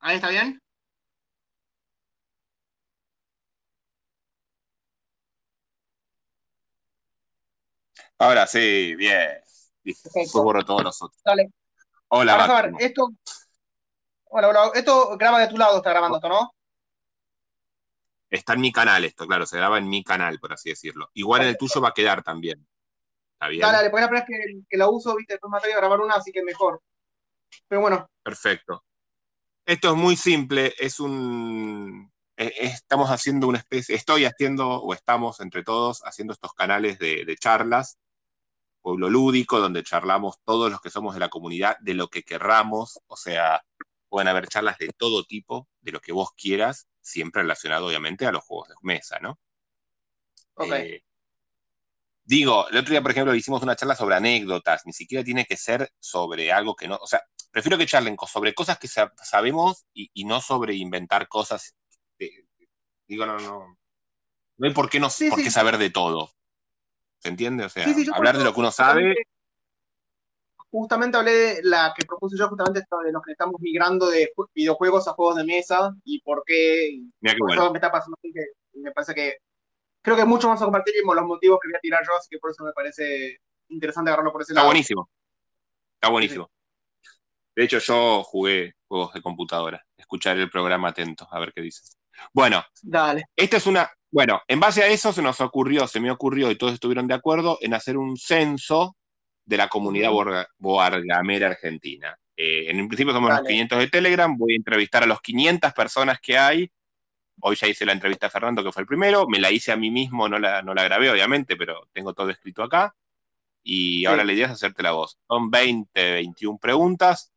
¿Ahí está bien? Ahora sí, bien. Después borro todos los otros. Dale. Hola, Vamos a ver, esto. Hola, hola. Esto graba de tu lado, está grabando esto, ¿no? Está en mi canal esto, claro, se graba en mi canal, por así decirlo. Igual en el tuyo va a quedar también. ¿Está bien? Dale, dale, porque la primera vez que, que la uso, viste, después me atrevo a grabar una, así que mejor. Pero bueno, Perfecto. Esto es muy simple, es un... eh, Estamos haciendo una especie, estoy haciendo, o estamos entre todos, haciendo estos canales de, de charlas, pueblo lúdico, donde charlamos todos los que somos de la comunidad de lo que querramos, o sea, pueden haber charlas de todo tipo, de lo que vos quieras, siempre relacionado obviamente a los juegos de mesa, ¿no? ok. Eh, digo, el otro día, por ejemplo, hicimos una charla sobre anécdotas, ni siquiera tiene que ser sobre algo que no, o sea, prefiero que charlen sobre cosas que sa- sabemos y, y no sobre inventar cosas. de- digo, no, no, no hay por qué, no, Sí, por sí. qué saber de todo. ¿Se entiende? O sea, Sí, hablar de lo que uno sabe, justamente- hablé de la que propuse yo, justamente esto de los que estamos migrando de ju- videojuegos a juegos de mesa y por qué. mira qué por bueno. eso me está pasando que me parece que. Creo que mucho más a compartir y los motivos que voy a tirar yo, así que por eso me parece interesante agarrarlo por ese Está lado. buenísimo. Está buenísimo. De hecho, yo jugué juegos de computadora. Escucharé el programa atento, a ver qué dices. Bueno, Dale. Esta es una. Bueno, en base a eso se nos ocurrió, se me ocurrió y todos estuvieron de acuerdo en hacer un censo de la comunidad borga- boargamera argentina. Eh, en un principio somos los Dale. 500 de Telegram, voy a entrevistar a los 500 personas que hay. Hoy ya hice la entrevista a Fernando, que fue el primero, me la hice a mí mismo, no la, no la grabé obviamente, pero tengo todo escrito acá. Y ahora la idea es hacerte la voz. Son 20, 21 preguntas.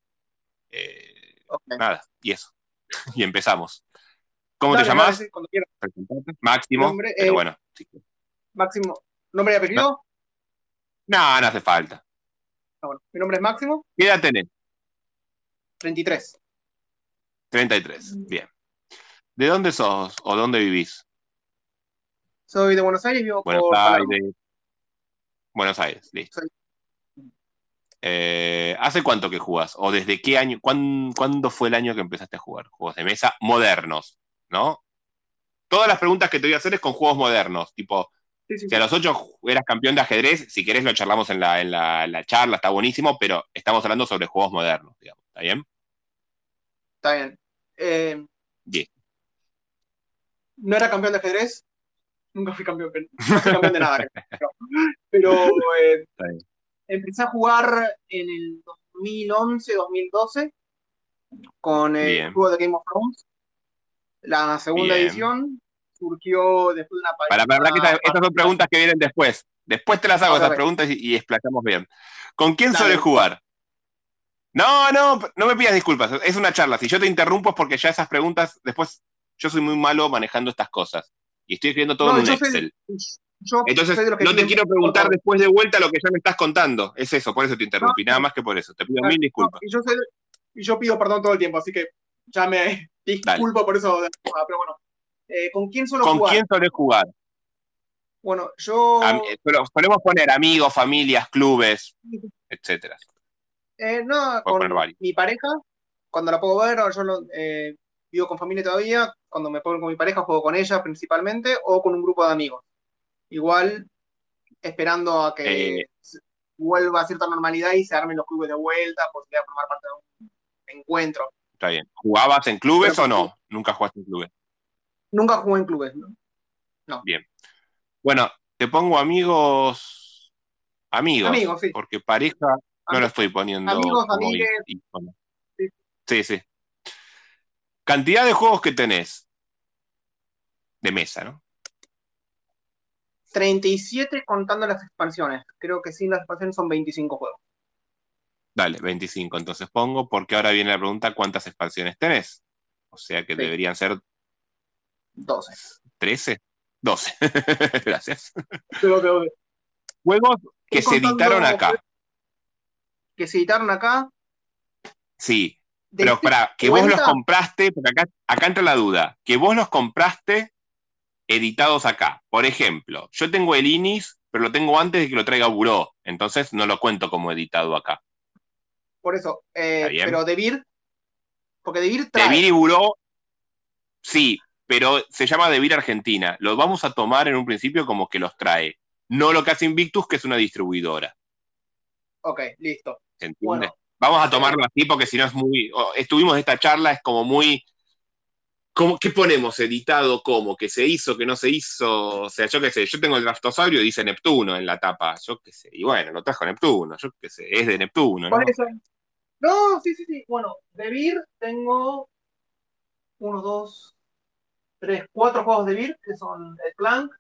Eh, nada, y eso. y empezamos. ¿Cómo Dale, te llamas? Máximo. Nombre, pero eh, bueno, sí. Máximo. ¿Nombre y apellido? No, no hace falta. Ah, bueno. Mi nombre es Máximo, ¿Qué edad tenés? 33. 33. Bien. ¿De dónde sos o dónde vivís? Soy de Buenos Aires, vivo Buenos por Palermo. Aires. Buenos Aires, listo. Soy- Eh, ¿Hace cuánto que jugás? ¿O desde qué año? cuán- ¿Cuándo fue el año que empezaste a jugar? Juegos de mesa modernos, ¿no? Todas las preguntas que te voy a hacer es con juegos modernos. Tipo, Sí, sí, si a los ocho eras campeón de ajedrez, si querés lo charlamos en la, en la, charla, está buenísimo, pero estamos hablando sobre juegos modernos, digamos. ¿Está bien? Está bien. Eh, no era campeón de ajedrez. Nunca fui campeón, no fui campeón de nada. Pero eh, Está bien. Empecé a jugar en el 2011, 2012 con el Bien. juego de Game of Thrones. La segunda Bien. edición surgió después de una Para, para, para que estas, estas son preguntas que vienen después. Después te las hago esas preguntas y, y explayamos bien. ¿Con quién Dale. sueles jugar? No, no, no me pidas disculpas. Es una charla. Si yo te interrumpo es porque ya esas preguntas, después yo soy muy malo manejando estas cosas. Y estoy escribiendo todo No, en un soy- Excel. Yo Entonces, de que no te quiero preguntar después de vuelta lo que ya me estás contando. Es eso, por eso te interrumpí. Nada más que por eso. Te pido mil disculpas. Y yo, soy- y yo pido perdón todo el tiempo, así que ya me disculpo por eso. Pero bueno, Eh, ¿con quién suelo ¿Con jugar? quién sueles jugar? Bueno, yo. Am- eh, pero podemos poner amigos, familias, clubes, etcétera. Eh, no, Puedo con mi pareja, cuando la puedo ver, yo lo- eh, vivo con familia todavía, cuando me pongo con mi pareja juego con ella principalmente, o con un grupo de amigos. Igual, esperando a que Eh. vuelva a cierta normalidad y se armen los clubes de vuelta, posibilidad de formar parte de un encuentro. Está bien. ¿Jugabas en clubes Pero- o no? Nunca jugaste en clubes. Nunca jugué en clubes, ¿no? Bueno, te pongo amigos. Amigos. Amigos, sí. Porque pareja no lo estoy poniendo. amigos, amigues. Sí. Sí, sí. Cantidad de juegos que tenés. De mesa, ¿no? 37 contando las expansiones. Creo que sin las expansiones son 25 juegos. Dale, 25. Entonces pongo, porque ahora viene la pregunta: ¿cuántas expansiones tenés? O sea que Sí. deberían ser 12. 13. 12. Gracias. Creo que, Juegos que se editaron acá. que se editaron acá. Sí, ¿De Pero qué para que vos los compraste, porque acá, acá entra la duda, que vos los compraste editados acá. Por ejemplo, yo tengo el Inis, pero lo tengo antes de que lo traiga Buró, entonces no lo cuento como editado acá. Por eso, eh, pero de Vir, Porque Devir De trae. Y Buró, sí, pero se llama De Vir Argentina. Lo vamos a tomar en un principio como que los trae. No lo que hace Invictus, que es una distribuidora. Ok, listo. ¿Se entiende? Bueno, Vamos a tomarlo así porque si no es muy. Estuvimos esta charla, es como muy. Como- ¿Qué ponemos? ¿Editado cómo? ¿Que se hizo? ¿Que no se hizo? O sea, yo qué sé, yo tengo el draftosaurio y dice Neptuno en la tapa. Yo qué sé. Y bueno, lo trajo Neptuno. Yo qué sé, es de Neptuno, ¿no? eso. No, sí, sí, sí. Bueno, de Vir tengo uno, dos, tres, cuatro juegos de Vir, que son el Clank,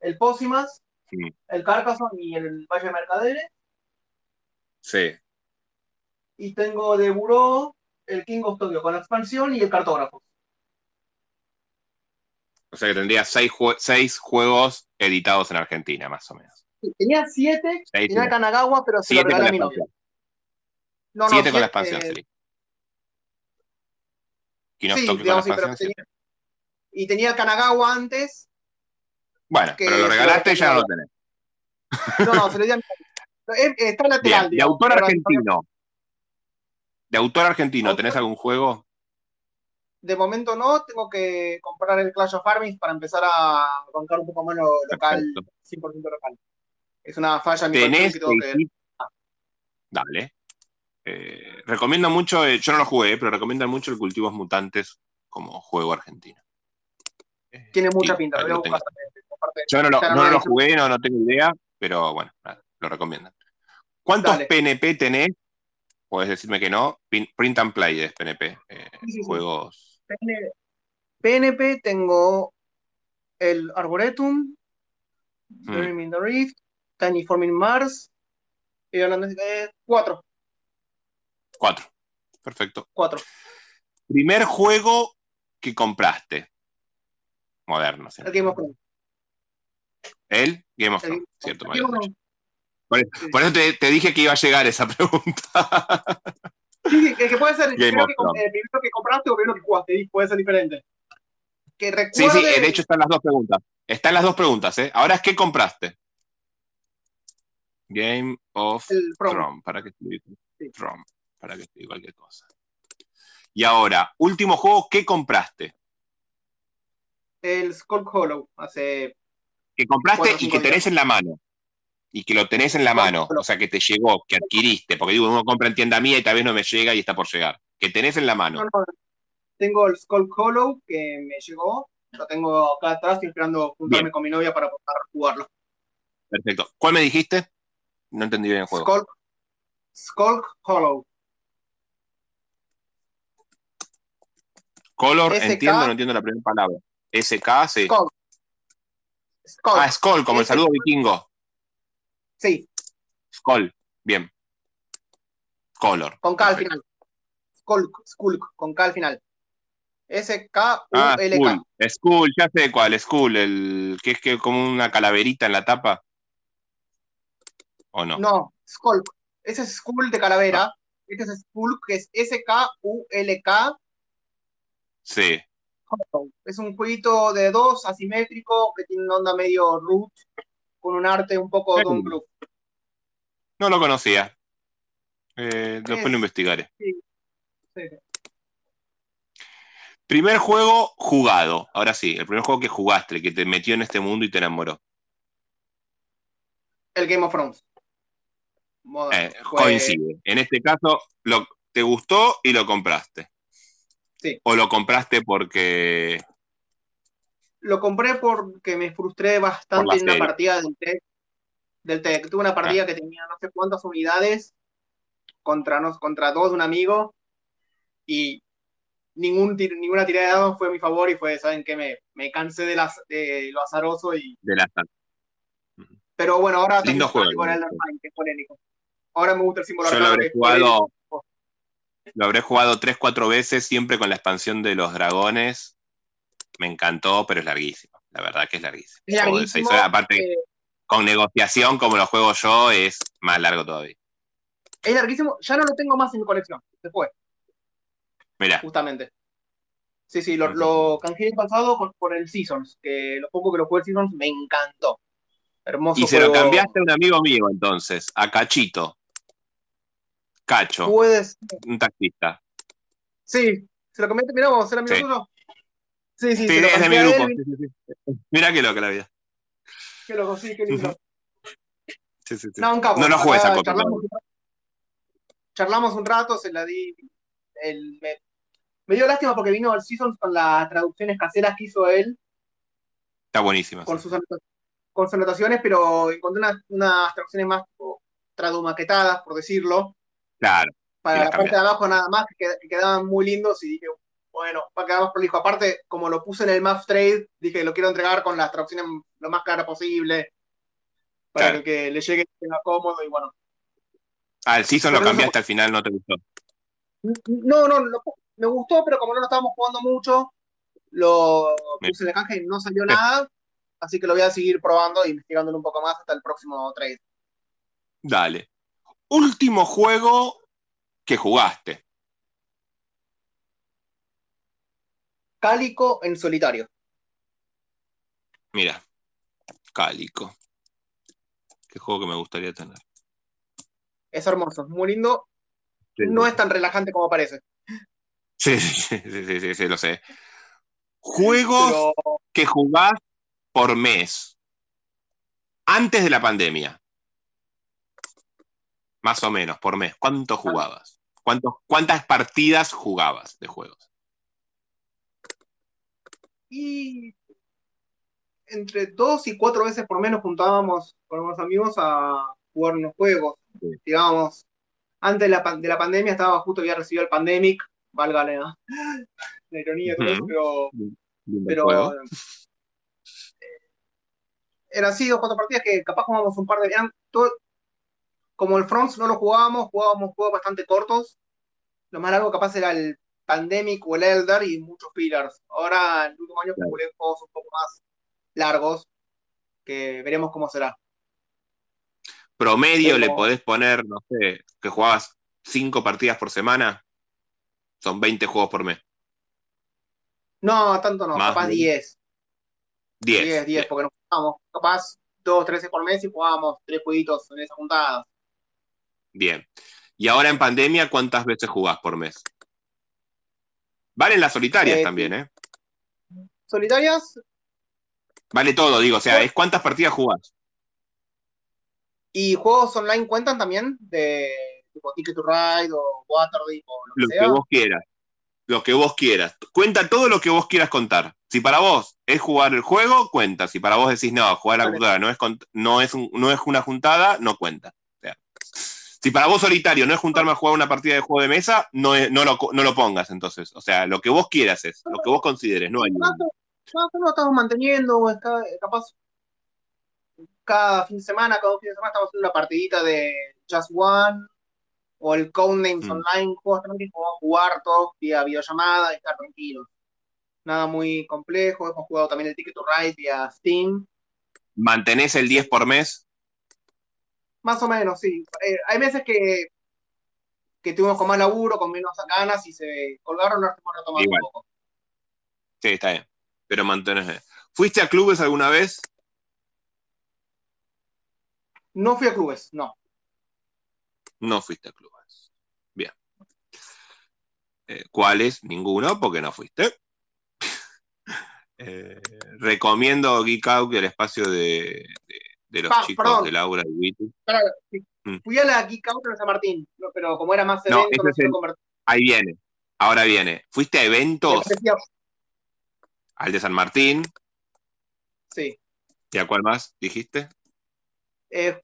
el Pósimas, Sí. el Carcassonne y el Valle de Mercaderes. Sí. Y tengo de Buró el King of Tokyo con la expansión y el cartógrafo. O sea que tendría seis, jue- seis juegos editados en Argentina, más o menos. Tenía siete, Seis, tenía Kanagawa, pero se lo siete regalé a mi novia. expansión. No, no, Siete con la expansión, eh, of sí, con la sí, tenía, y tenía Kanagawa antes. Bueno, pero lo regalaste y ya no lo tenés. No, no, se lo di a mi Está lateral, Bien, de autor argentino. De autor argentino, ¿tenés algún juego? De momento no, tengo que comprar el Clash of Armies para empezar a bancar un poco más lo local, Perfecto. 100% local. Es una falla en mi Tenés que tengo que... Dale. Eh, recomiendo mucho, eh, yo no lo jugué, pero recomiendan mucho el Cultivos Mutantes como juego argentino. Eh, Tiene mucha sí, pinta, lo tengo. Aparte, Yo no lo, no lo jugué, no, no tengo idea, pero bueno, nada, lo recomiendan. ¿Cuántos Dale. PNP tenés? Puedes decirme que no. Print and Play es PNP. eh, Sí, sí, sí. juegos. PN- PNP tengo el Arboretum, Mm. Dream in the Rift, Tiny Forming Mars, y hablando de cuatro, Cuatro. Perfecto. cuatro. Primer juego que compraste. Moderno. El Game of Thrones. ¿El? Game of Thrones, cierto. por eso te, te dije que iba a llegar esa pregunta. Sí, sí, que, que puede ser el primero que, com- Thrones. el primero que compraste o el primero que jugaste, y puede ser diferente. Que sí, recuerde, sí, de hecho están las dos preguntas. Están las dos preguntas, ¿eh? Ahora es ¿qué compraste? Game of. Thrones. ¿Para que escribí? Sí. Para que escribí cualquier cosa. Y ahora, último juego, ¿qué compraste? el Skull Hollow, hace Que compraste y que tenés en la mano. Y que lo tenés en la Skull mano. O sea, que te llegó, que adquiriste. Porque digo, uno compra en tienda mía y tal vez no me llega y está por llegar. Que tenés en la mano. No, no, tengo el Skull Hollow que me llegó, lo tengo acá atrás, estoy esperando juntarme Bien. con mi novia para poder jugarlo. Perfecto. ¿Cuál me dijiste? No entendí bien el juego. Skull, Skull Hollow. Color, SK. entiendo, no entiendo la primera palabra. SK, sí. Skull. Skull. Ah, Skoll, como el saludo vikingo. Sí, bien. Color. con K al final. Skull, Skull, con K al final. Ah, S-K-U-L-K. Skull. Skull, ya sé cuál, Skull, el que es que como una calaverita en la tapa. ¿O no? no, Skull. Ese es Skull de calavera. Este es Skull, que es S-K-U-L-K. Sí. Es un jueguito de dos, asimétrico, que tiene una onda medio root, con un arte un poco. Don Bluth. No lo conocía. Eh, después Es- lo investigaré. Sí, sí. Primer juego jugado. Ahora sí, el primer juego que jugaste, el que te metió en este mundo y te enamoró. El Game of Thrones. Eh, Fue- Coincide. En este caso, lo, te gustó y lo compraste. Sí. O lo compraste porque. Lo compré porque me frustré bastante en una partida del TEC. Del TEC. Tuve una partida que tenía no sé cuántas unidades contra, nos, contra dos de un amigo y ningún, ninguna tirada de dados fue a mi favor y fue, ¿saben qué? Me, me cansé de, las, de lo azaroso y... De la Pero bueno, ahora Lindo juego, con el Ring, que es polémico. Ahora me gusta el símbolo Yo lo habré jugado. Lo habré jugado tres, cuatro veces, siempre con la expansión de los dragones. Me encantó, pero es larguísimo. La verdad que es larguísimo. Es seis horas. Aparte, eh, con negociación, como lo juego yo, es más largo todavía. es larguísimo. Ya no lo tengo más en mi colección. Se fue. Mira, justamente. Sí, sí, lo, lo canjeé el pasado por el Seasons, que lo poco que lo jugué el Seasons me encantó. Hermoso y se lo cambiaste a un amigo mío entonces, a Cachito. Cacho, Puedes, un taxista. Sí, se lo comenté, mirá vos, ¿era amigo Sí. tuyo? Sí, sí, Sí, es de mi grupo. él, Sí, sí, sí. Mira qué loca la vida. qué loco, sí, qué lindo. Sí, sí, sí. No, un capo. No lo juegues Acá a copia. charlamos, charlamos un rato, se la di. el- me, me dio lástima porque vino al Seasons con las traducciones caseras que hizo él, Está buenísima. con sus, anota- con sus anotaciones, pero encontré unas, unas traducciones más tradumaquetadas, por decirlo, Claro. para la parte de abajo nada más, que quedaban muy lindos y dije, bueno, va a quedar más prolijo. Aparte, como lo puse en el Math Trade, dije, lo quiero entregar con las traducciones lo más claras posible, para Claro. que le llegue tenga cómodo y bueno. Ah, el Season lo cambiaste al final, no te gustó. No, no, lo- me gustó, pero como no lo estábamos jugando mucho, lo puse en la caja y no salió Sí. nada, así que lo voy a seguir probando e investigándolo un poco más hasta el próximo trade. Dale. Último juego que jugaste. Cálico en solitario. Mira. Cálico. Qué juego que me gustaría tener. Es hermoso, es muy lindo. Sí, No es tan relajante como parece. sí, sí, sí, sí, sí, sí, lo sé. Juegos Pero que jugás por mes. Antes de la pandemia. Más o menos, por mes. ¿Cuánto jugabas? ¿Cuántos, ¿Cuántas partidas jugabas de juegos? Y entre dos y cuatro veces por menos juntábamos con unos amigos a jugar unos juegos. Sí. Digamos, antes de la, de la pandemia estaba justo había recibido el Pandemic, valga la, la ironía eso, Ujú. pero pero juego. eh, eran así dos cuatro partidas que capaz jugábamos un par de eran todo- como el Fronts no lo jugábamos, jugábamos juegos bastante cortos. Lo más largo capaz era el Pandemic o el Elder y muchos fillers. Ahora, el último año Claro. jugué juegos un poco más largos, que veremos cómo será. Promedio Pero- le podés poner, no sé, que jugabas cinco partidas por semana. Son 20 juegos por mes. No, tanto no, Más capaz de- 10. 10. 10, 10, porque nos jugábamos capaz 2, 13 por mes y jugábamos 3 jueguitos en esas juntadas. Bien. Y ahora en pandemia, ¿cuántas veces jugás por mes? Valen las solitarias Eh, también, ¿eh? Solitarias Vale todo, digo, o sea, es cuántas partidas jugás. y juegos online cuentan también de tipo Ticket to Ride o Waterdeep o lo que Lo sea. que vos quieras. Lo que vos quieras. Cuenta todo lo que vos quieras contar. Si para vos es jugar el juego, cuenta. Si para vos decís, no, jugar la Vale. computadora no es, no, es un- no es una juntada, no cuenta. O sea, si para vos solitario no es juntarme a jugar una partida de juego de mesa, no, es- no, lo, no lo pongas entonces. O sea, lo que vos quieras es, lo que vos consideres, no hay Más o- más o menos estamos manteniendo, está- capaz cada fin de semana, cada dos fines de semana estamos haciendo una partidita de Just One o el Codenames Mm. Online, juegos también que podemos jugar todos vía videollamada y estar tranquilos. Nada muy complejo, hemos jugado también el Ticket to Ride vía Steam, ¿Mantenés el 10 por mes? Más o menos, sí. Eh, hay meses que, que tuvimos con más laburo, con menos ganas y se colgaron, retomando Igual. un poco. Sí, está bien. Pero mantenés. ¿Fuiste a clubes alguna vez? No fui a clubes, no. No fuiste a clubes. Bien. Eh, ¿Cuáles? Ninguno, porque no fuiste. Eh, recomiendo Geek Out, el espacio de, de- de los chicos perdón. de Laura y Witty. Claro. Mm. Fui a la Geek Out en San Martín, pero como era más evento, no se el- convertí. Ahí viene. Ahora viene. ¿Fuiste a Me eventos? Al de San Martín. Sí. ¿Y a cuál más dijiste? Eh,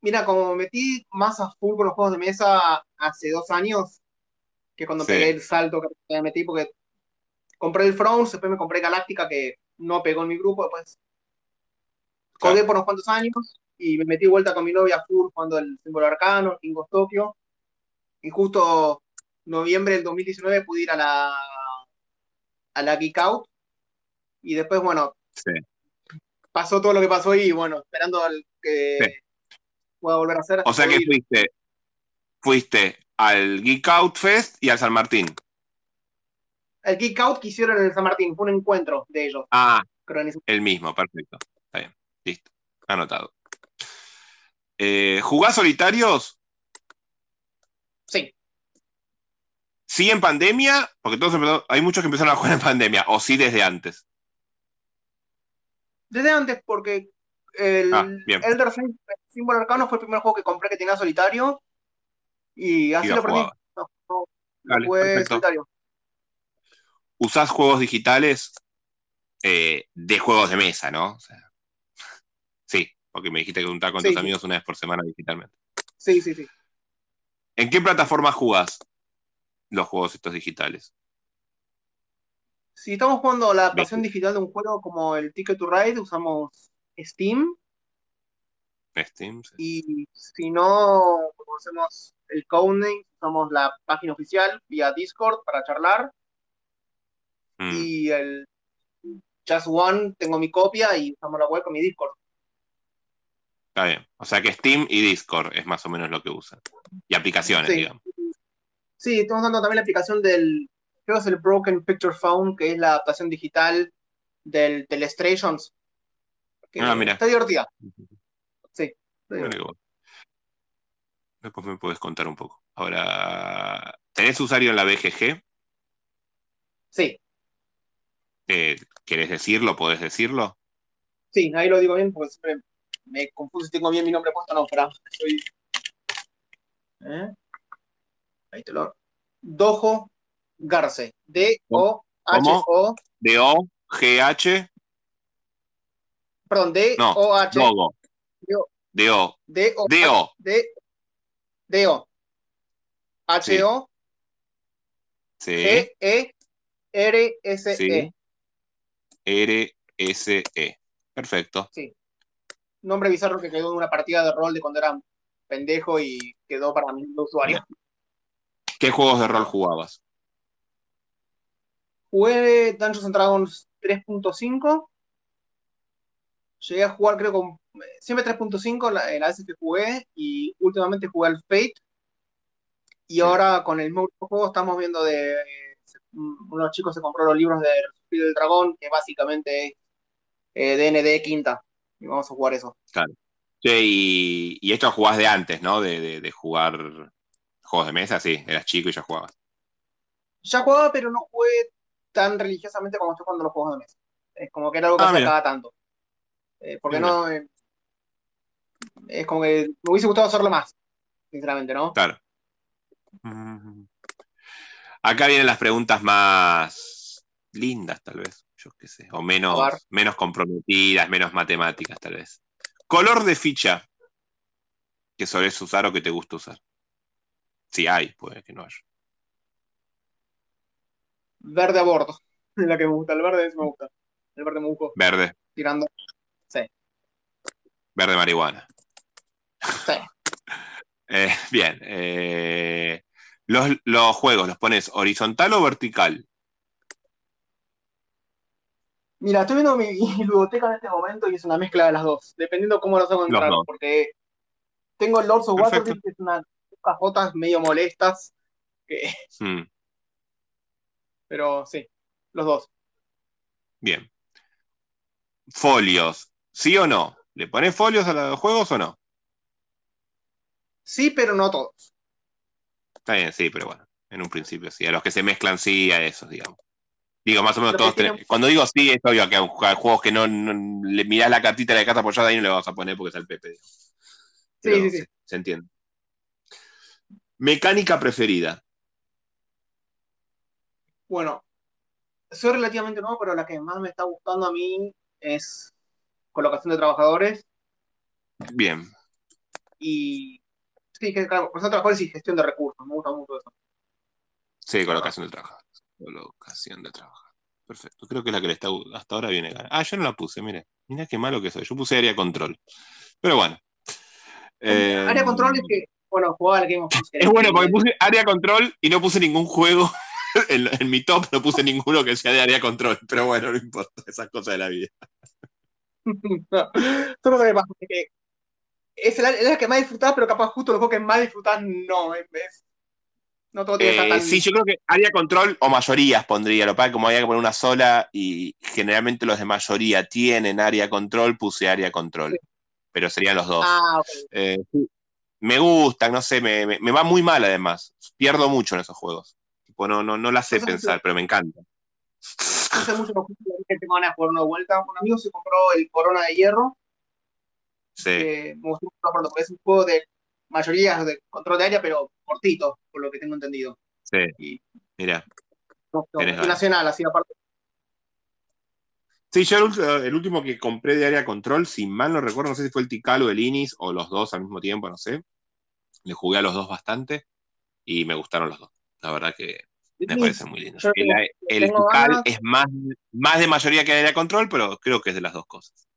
mira, como me metí más a full con los juegos de mesa hace dos años, que cuando Sí. pegué el salto que me metí, porque compré el Frowns, después me compré Galáctica, que no pegó en mi grupo, después Claro. por unos cuantos años y me metí vuelta con mi novia full jugando el símbolo arcano, el King of Tokyo, y justo noviembre del 2019 pude ir a la a la Geek Out, y después, bueno, Sí. pasó todo lo que pasó y bueno, esperando al que Sí. pueda volver a hacer. O sea que ir. fuiste, fuiste al Geek Out Fest y al San Martín. El Geek Out que hicieron en el San Martín, fue un encuentro de ellos, Ah, el mismo, perfecto. Listo. Anotado. Eh, ¿Jugás solitarios? Sí, ¿Sí en pandemia? Porque todos hay muchos que empezaron a jugar en pandemia, o sí desde antes. Desde antes, porque el ah, Elder Símbolo Arcano fue el primer juego que compré que tenía solitario. Y así lo aprendí. solitario. ¿Usás juegos digitales eh, de juegos de mesa, no? sí, porque me dijiste que juntar con tus amigos una vez por semana digitalmente. Sí, sí, sí. ¿En qué plataforma jugás los juegos estos digitales? Si estamos jugando la adaptación digital de un juego como el Ticket to Ride, usamos Steam. Steam. Y si no, como hacemos el Codename, usamos la página oficial vía Discord para charlar. Mm. Y el Just One, tengo mi copia y usamos la web con mi Discord. Está bien. O sea que Steam y Discord es más o menos lo que usan. Y aplicaciones, digamos. Sí, estamos usando también la aplicación del, creo que es el Broken Picture Phone, que es la adaptación digital del Telestrations. ah, mira. Está divertida. Sí. Después me puedes contar un poco. Ahora, ¿tenés usuario en la BGG? Sí. Eh, ¿Querés decirlo? ¿Podés decirlo? Sí, ahí lo digo bien porque siempre me confuso si tengo bien mi nombre puesto. No, espera. Soy... ¿Eh? Ahí te lo. Dojo Garce. D-O-H-O. D-O-G-H. Perdón, D-O-H. No, D-O. D-O. D-O. D-O. H-O. Sí. G-E-R-S-E. Sí. R-S-E. Perfecto. Sí. Nombre bizarro que quedó en una partida de rol de cuando era pendejo y quedó para mi usuario. ¿Qué juegos de rol jugabas? Jugué Dungeons and Dragons 3.5. Llegué a jugar, creo, con. Siempre 3.5 en la vez que jugué. Y últimamente jugué al Fate. Y ahora con el nuevo juego estamos viendo de. Unos chicos se compró los libros de Espíritu del Dragón, que básicamente es eh, DND quinta. Y vamos a jugar eso. Claro. Sí, y, esto jugás de antes, ¿no? De, de, jugar juegos de mesa, sí, eras chico y ya jugabas. Ya jugaba, pero no jugué tan religiosamente como estoy jugando los juegos de mesa. Es como que era algo que ah, se tanto. Eh, porque no. Eh, es como que me hubiese gustado hacerlo más, sinceramente, ¿no? Claro. Acá vienen las preguntas más lindas, tal vez, yo qué sé, o menos, menos comprometidas, menos matemáticas, tal vez. Color de ficha que solés usar o que te gusta usar. Si hay, puede que no haya. Verde a bordo. Es la que me gusta. El verde es me gusta. El verde me. Verde. Tirando. Sí. Verde marihuana. Sí. Eh, bien. Eh, los, los, juegos, ¿los pones horizontal o vertical? Mira, estoy viendo mi, biblioteca en este momento y es una mezcla de las dos, dependiendo cómo los hago entrar, porque tengo el Lords of Waterdeep, que es unas cajotas medio molestas, que, hmm. Pero sí, los dos. Bien. Folios, ¿sí o no? ¿Le pones folios a los juegos o no? Sí, pero no todos. Está bien, sí, pero bueno, en un principio sí. A los que se mezclan sí, a esos, digamos. Digo, más o menos todos Cuando digo sí, es obvio que hay juegos que no, le mirás la cartita de la casa apoyada y no le vas a poner porque es el Pepe. sí, sí, sí. se entiende. Mecánica preferida. Bueno, soy relativamente nuevo, pero la que más me está gustando a mí es colocación de trabajadores. Bien. Y sí, colocación de trabajadores y gestión de recursos. Me gusta mucho eso. Sí, colocación de trabajadores. Colocación de trabajadores. Perfecto. Creo que es la que le está hasta ahora viene Ah, yo no la puse, mire. Mira qué malo que soy. Yo puse área control. Pero bueno. área control es que, bueno, jugaba al Game of Es bueno porque puse área control y no puse ningún juego en, mi top no puse ninguno que sea de área control, pero bueno, no importa, esas cosas de la vida. Todo lo que pasa es que es la, que más disfrutás, pero capaz justo los juegos que más disfrutás no, no todo tiene eh, Sí, yo creo que área control o mayorías pondría, lo que como había que poner una sola y generalmente los de mayoría tienen área control, puse área control, pero serían los dos. Ah, eh, me gustan, no sé, me, me, va muy mal además, pierdo mucho en esos juegos tiempo, no, no, no la sé pensar, pero me encanta. No sé mucho que tengo ganas de jugar una vuelta. Un amigo se compró el Corona de Hierro. Sí. me gustó porque es un juego de mayoría de control de área, pero cortito, por lo que tengo entendido. Sí. Mira. nacional, así aparte. Sí, yo el, último que compré de área control, si mal no recuerdo, no sé si fue el Tikal o el Inis o los dos al mismo tiempo, no sé. Le jugué a los dos bastante y me gustaron los dos. La verdad que me parece muy lindo. El, Tikal es más, más de mayoría que área control, pero creo que es de las dos cosas.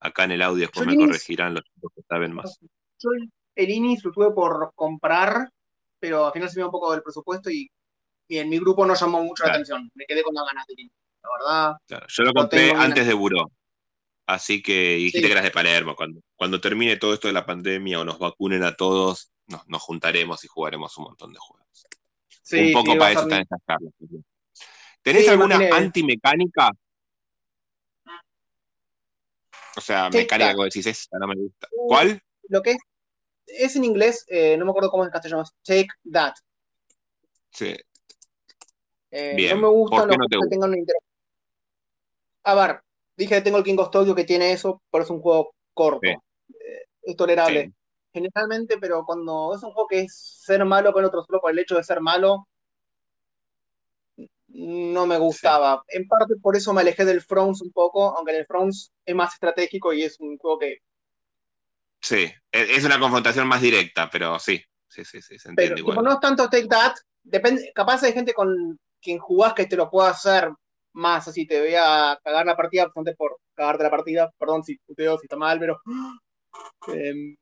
Acá en el audio después me corregirán los que saben más. Yo el Inis lo tuve por comprar, pero al final se me dio un poco del presupuesto y, en mi grupo no llamó mucho la atención. Me quedé con las ganas de Inis, la verdad. Yo lo compré antes de Buró. Así que dijiste que eras de Palermo. Cuando, cuando termine todo esto de la pandemia o nos vacunen a todos, nos, juntaremos y jugaremos un montón de juegos. un poco para eso están estas charlas. ¿Tenés alguna antimecánica? O sea, mecánica que decís, esa no me gusta. Uh, ¿Cuál? Lo que es es en inglés, eh, no me acuerdo cómo es en castellano, Take That. Sí. Eh, no me gusta los que tengan un interés. A ver, dije que tengo el King of Tokyo que tiene eso, pero es un juego corto. Eh, es tolerable. Generalmente, pero cuando es un juego que es ser malo con otro solo por el hecho de ser malo, no me gustaba. En parte por eso me alejé del Frowns un poco, aunque en el Frowns es más estratégico y es un juego que Sí, e-, es una confrontación más directa, pero sí, sí, sí, sí, se entiende igual. no es tanto take that, depende, capaz hay gente con quien jugás que te lo pueda hacer más, así te voy a cagar la partida, bastante por cagarte la partida, perdón si puteo, si está mal, pero... Em,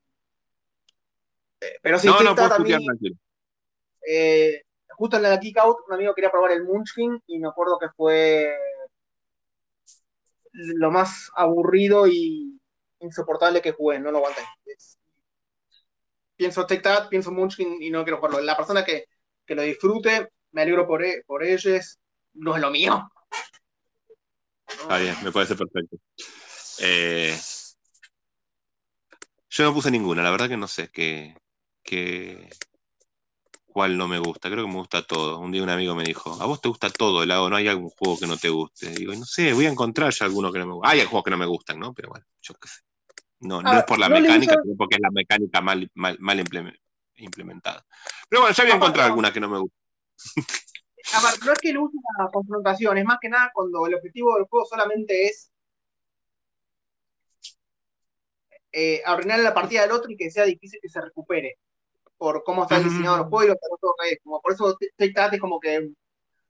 eh, pero sí, no, no, también, eh, justo en la kick out, un amigo quería probar el Munchkin y me acuerdo que fue lo más aburrido y insoportable que jugué, no lo aguanté. pienso Take pienso Munchkin y no quiero jugarlo. La persona que, lo disfrute, me alegro por, e, por ellos, no es lo mío. Está bien, me parece perfecto. Eh, yo no puse ninguna, la verdad que no sé qué, qué, cuál no me gusta. Creo que me gusta todo. Un día un amigo me dijo, ¿a vos te gusta todo? El no hay algún juego que no te guste. digo, no sé, voy a encontrar ya alguno que no me gusta. Hay juegos que no me gustan, ¿no? Pero bueno, yo qué sé. No, no ah, es por la mecánica, sino porque es la mecánica mal, mal, implementada. Pero bueno, ya había encontrado alguna que no me gusta. A ver, no es que le use la confrontación, es más que nada cuando el objetivo del juego solamente es eh, arruinar la partida del otro y que sea difícil que se recupere por cómo está diseñado el juego y que como por eso Take es como que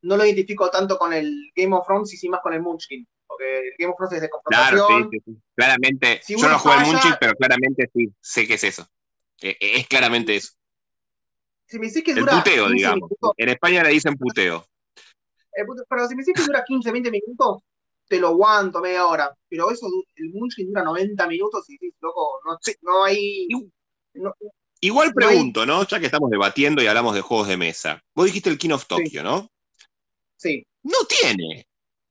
no lo identifico tanto con el Game of Thrones y sí más con el Munchkin porque Game of Thrones es de confrontación. Claro, sí, sí, Claramente, yo no jugué al Munchkin, pero claramente sí, sé que es eso. E, e, es claramente eso. Si me dices que el puteo, digamos. en España le dicen puteo. Pero si me dices que dura 15, 20 minutos, te lo aguanto media hora. Pero eso, el Munchkin dura 90 minutos y loco, no, no hay. Igual pregunto, ¿no? Ya que estamos debatiendo y hablamos de juegos de mesa. Vos dijiste el King of Tokyo, ¿no? Sí. No tiene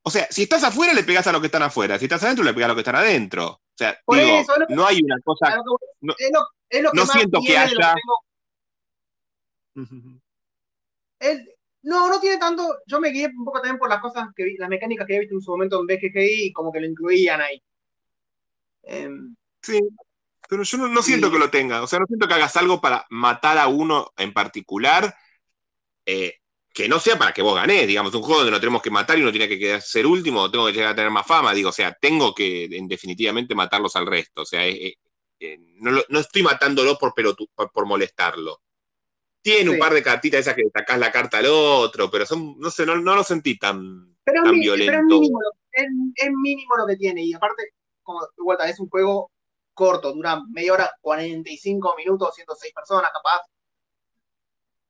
o sea, si estás afuera, le pegas a los que están afuera. Si estás adentro, le pegas a los que están adentro. O sea, digo, no hay una cosa. No, no siento que haya. no, no tiene tanto. Yo me guié un poco también por las cosas que vi, las mecánicas que he visto en su momento en BGGI y como que lo incluían ahí. Em, sí, pero yo no, siento que lo tenga. O sea, no siento que hagas algo para matar a uno en particular. Eh, que no sea para que vos ganés, digamos, un juego donde no tenemos que matar y uno tiene que ser último, o tengo que llegar a tener más fama, digo, o sea, tengo que en definitivamente matarlos al resto, o sea, no, estoy matándolo por, por, molestarlo. Tiene un par de cartitas esas que sacás la carta al otro, pero son, no sé, no, lo sentí tan, tan violento. Pero es mínimo, lo que tiene, y aparte, como vuelta, es un juego corto, dura media hora, 45 minutos, 106 personas capaz,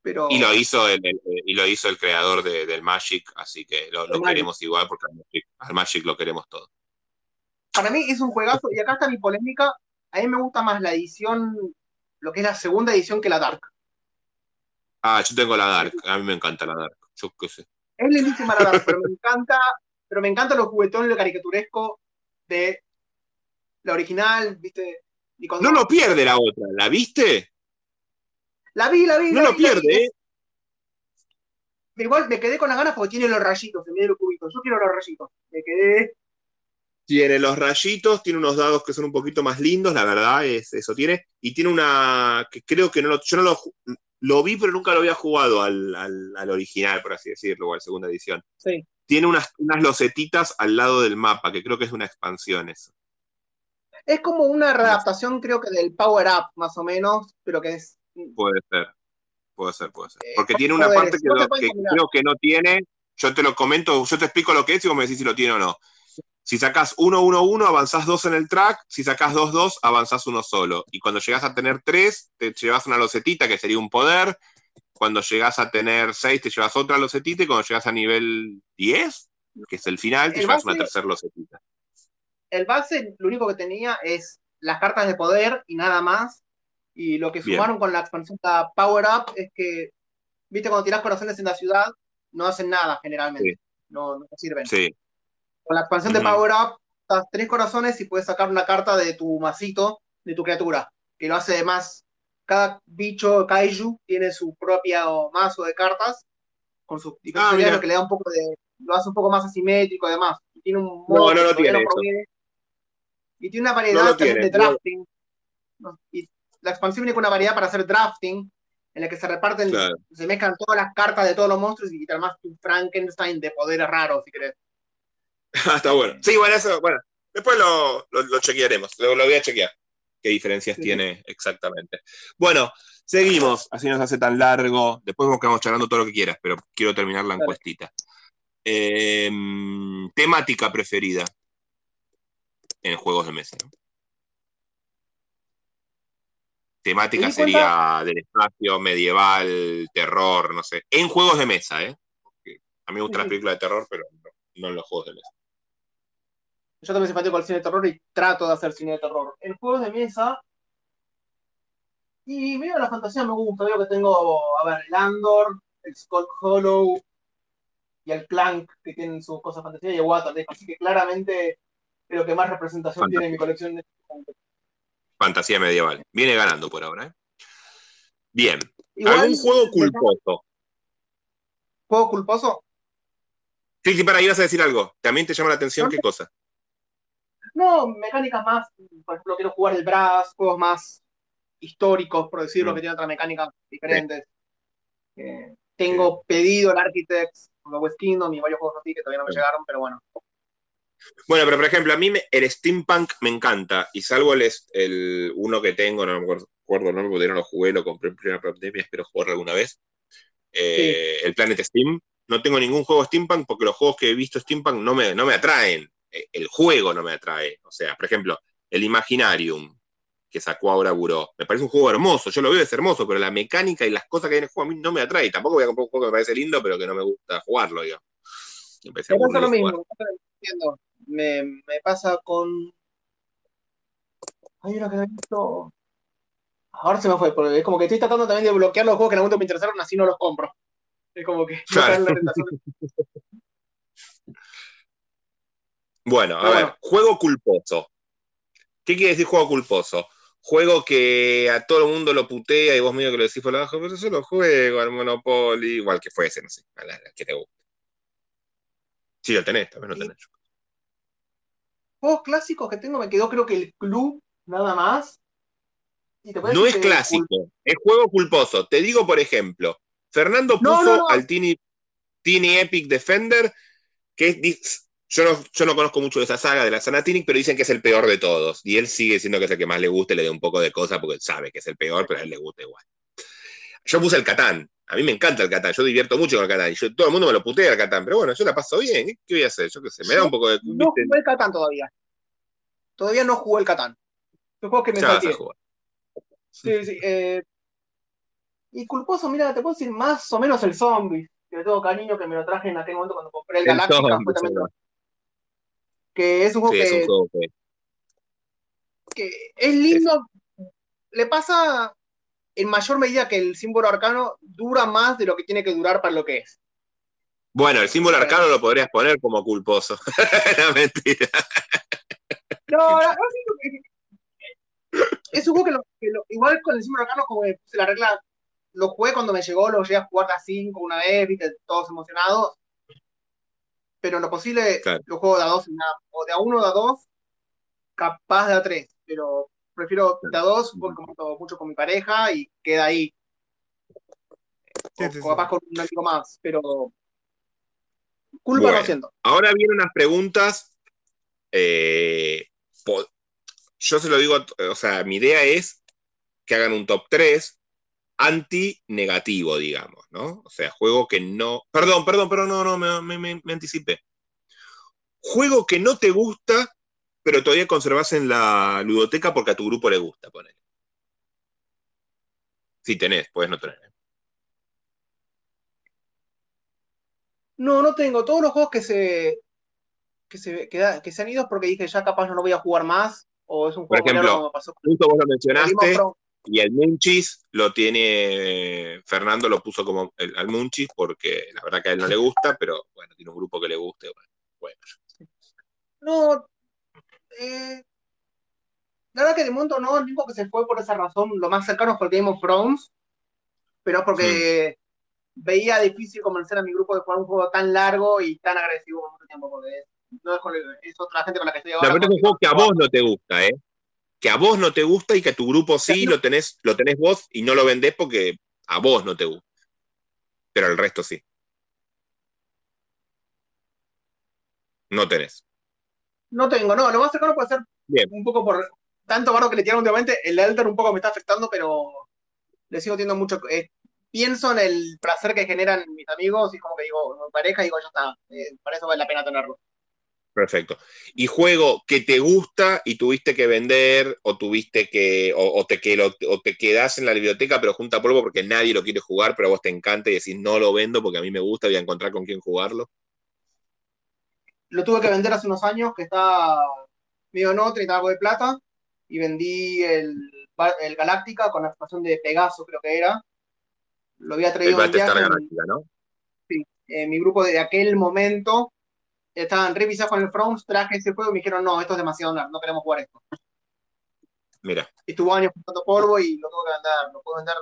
y, lo hizo el, y lo hizo el creador del Magic, así que lo, queremos igual porque al Magic, lo queremos todo. Para mí es un juegazo, y acá está mi polémica. A mí me gusta más la edición, lo que es la segunda edición que la Dark. Ah, yo tengo la Dark, a mí me encanta la Dark, yo qué sé. Es lindísima la Dark, pero me encanta, pero me encanta los juguetones, lo caricaturesco de la original, ¿viste? No lo pierde la otra, ¿la viste? La vi, la vi. No lo pierde, ¿eh? igual me quedé con las ganas porque tiene los rayitos en medio de los cubitos. Yo quiero los rayitos. Me quedé. Tiene los rayitos, tiene unos dados que son un poquito más lindos, la verdad, es, eso tiene. Y tiene una que creo que no lo, yo no lo, lo vi, pero nunca lo había jugado al, al, original, por así decirlo, o a la segunda edición. Sí. Tiene unas, unas losetitas al lado del mapa, que creo que es una expansión eso. Es como una readaptación, creo que del Power Up, más o menos, pero que es. Puede ser, puede ser, puede ser. Eh, Porque tiene una parte que, creo que no tiene. Yo te lo comento, yo te explico lo que es y vos me decís si lo tiene o no. Si sacás 1-1-1, avanzás 2 en el track. Si sacás 2-2, avanzás uno solo. Y cuando llegás a tener 3, te llevas una losetita, que sería un poder. Cuando llegás a tener 6, te llevas otra losetita. Y cuando llegas a nivel 10, que es el final, te llevas una tercera losetita. El base, lo único que tenía es las cartas de poder y nada más. Y lo que sumaron con la expansión Power Up es que, viste, cuando tirás corazones en la ciudad, no hacen nada generalmente. No, no sirven. Sí. Con la expansión de Power Up, das tres corazones y puedes sacar una carta de tu masito, de tu criatura, que lo hace de más. Cada bicho kaiju tiene su propio mazo de cartas, con su ah, que le da un poco de. lo hace un poco más asimétrico además. Y tiene un modo no, no, tiene y tiene una variedad de drafting. Y la expansión viene con una variedad para hacer drafting, en la que se reparten, se mezclan todas las cartas de todos los monstruos y además un Frankenstein de poderes raros, si querés. Está bueno. Sí, bueno, eso, bueno, después lo, lo, chequearemos, lo, voy a chequear qué diferencias tiene exactamente. Bueno, seguimos, así nos hace tan largo, después vamos quedamos charlando todo lo que quieras, pero quiero terminar la encuestita. Em, temática preferida en juegos de mesa. Temática sería del espacio, medieval, terror, no sé. En juegos de mesa, ¿eh? a mí me gustan las películas de terror, pero no en los juegos de mesa. Yo también soy con el cine de terror y trato de hacer cine de terror. En juegos de mesa. Y veo la fantasía me gusta. Veo que tengo, a ver, el Andor, el Scott Hollow y el Clank, que tienen sus cosas fantasía, y el Waterdeep. Así que claramente creo que más representación tiene mi colección de. Fantasía medieval. Viene ganando por ahora, ¿eh? Bien. ¿Algún juego culposo? ¿Juego culposo? Sí, sí, para, ibas a decir algo. ¿También te llama la atención qué cosa? No, mecánicas más, por ejemplo, quiero jugar el Brass, juegos más históricos, por decirlo, mm. que tienen otras mecánicas diferentes. Eh, tengo pedido el Architects, el West Kingdom y varios juegos así que todavía no me llegaron, pero bueno. Bueno, pero por ejemplo, a mí el steampunk me encanta, y salvo el, el uno que tengo, no me acuerdo, no me no lo jugué, lo compré en primera pandemia, espero jugarlo alguna vez. Eh, el Planet Steam. No tengo ningún juego steampunk porque los juegos que he visto steampunk no me, no me atraen. Eh, el juego no me atrae. O sea, por ejemplo, el Imaginarium que sacó ahora Buró. Me parece un juego hermoso, yo lo veo es hermoso, pero la mecánica y las cosas que hay en el juego a mí no me atrae. Tampoco voy a comprar un juego que me parece lindo, pero que no me gusta jugarlo, digamos. Me, pasa lo mismo, me, me, pasa con. Hay uno que no he visto. Ahora se me fue, porque es como que estoy tratando también de bloquear los juegos que en algún momento me interesaron, así no los compro. Es como que claro. Bueno, a ver, juego culposo. ¿Qué quiere decir juego culposo? Juego que a todo el mundo lo putea y vos medio que lo decís por abajo, pero yo lo juego al Monopoly, igual que fuese, no sé, a la, que te guste. Sí, lo tenés, también lo tenés. Juegos clásicos que tengo, me quedó creo que el club, nada más. no es clásico, es juego culposo. Te digo, por ejemplo, Fernando puso al Tiny Epic Defender, que es yo no, yo no conozco mucho de esa saga de la Sanatinic, pero dicen que es el peor de todos. Y él sigue diciendo que es el que más le gusta y le da un poco de cosa porque sabe que es el peor, pero a él le gusta igual. Yo puse el Catán. A mí me encanta el Catán. Yo divierto mucho con el Catán. Y yo, todo el mundo me lo putea el Catán. Pero bueno, yo la paso bien. ¿Qué voy a hacer? Yo qué sé. Me da un poco de. No jugué el Catán todavía. Todavía no jugué el Catán. Yo juego que me salté. Sí, sí. Eh... Y culposo, mira, te puedo decir más o menos el zombie. Que le tengo cariño que me lo traje en aquel momento cuando compré el, el Galáctica que es un juego, que, es lindo. Le pasa en mayor medida que el símbolo arcano dura más de lo que tiene que durar para lo que es. Bueno, el símbolo arcano lo podrías poner como culposo. no, mentira. No, no, es un juego que, igual con el símbolo arcano como se la regla lo jugué cuando me llegó, lo llegué a jugar a 5 una vez, viste, todos emocionados. Pero en lo posible, lo juego de a 2 o de a 1 o de a 2, capaz de a 3, pero prefiero de a 2 porque mucho con mi pareja y queda ahí. o, capaz con un amigo más, pero culpa no siento. Ahora vienen unas preguntas. Eh, yo se lo digo, o sea, mi idea es que hagan un top 3 anti-negativo, digamos, ¿no? O sea, juego que no. Perdón, perdón, pero no, no, me, me, anticipé. Juego que no te gusta, pero todavía conservas en la ludoteca porque a tu grupo le gusta, ponele. Si tenés, puedes no tener. No, no tengo. Todos los juegos que se. que se, que, se han ido porque dije ya capaz no lo voy a jugar más. O es un juego Por ejemplo, me pasó justo vos lo mencionaste. Y el Munchis lo tiene, Fernando lo puso como el, al Munchis porque la verdad que a él no le gusta, pero bueno, tiene un grupo que le guste. Bueno. No, eh, la verdad que de momento no, el único que se fue por esa razón, lo más cercano fue el Game of Thrones, pero porque veía difícil convencer a mi grupo de jugar un juego tan largo y tan agresivo por mucho tiempo, porque no es, con, es otra gente con la que estoy ahora. La verdad es un juego que a vos no te gusta, ¿eh? que a vos no te gusta y que a tu grupo sí lo tenés, lo tenés vos y no lo vendés porque a vos no te gusta. Pero al resto sí. No tenés. No tengo, no. Lo más cercano puede ser un poco por tanto barro que le tiraron últimamente. El Elder un poco me está afectando, pero le sigo teniendo mucho. Eh, pienso en el placer que generan mis amigos y como que digo, mi pareja, digo, ya está. Eh, para eso vale la pena tenerlo. Perfecto. Y juego que te gusta y tuviste que vender o tuviste que, o, te, que o te quedás en la biblioteca pero junta polvo porque nadie lo quiere jugar, pero a vos te encanta y decís no lo vendo porque a mí me gusta, voy a encontrar con quién jugarlo. Lo tuve que vender hace unos años, que está medio no, 30 algo de plata, y vendí el, el Galáctica con la expansión de Pegaso, creo que era. Lo había traído en viaje. ¿no? Sí, en mi grupo de aquel momento estaban revisados con el Front, traje ese juego y me dijeron, no, esto es demasiado no queremos jugar esto. Mira. Estuvo años juntando polvo y lo tuve que vender, lo puedo vender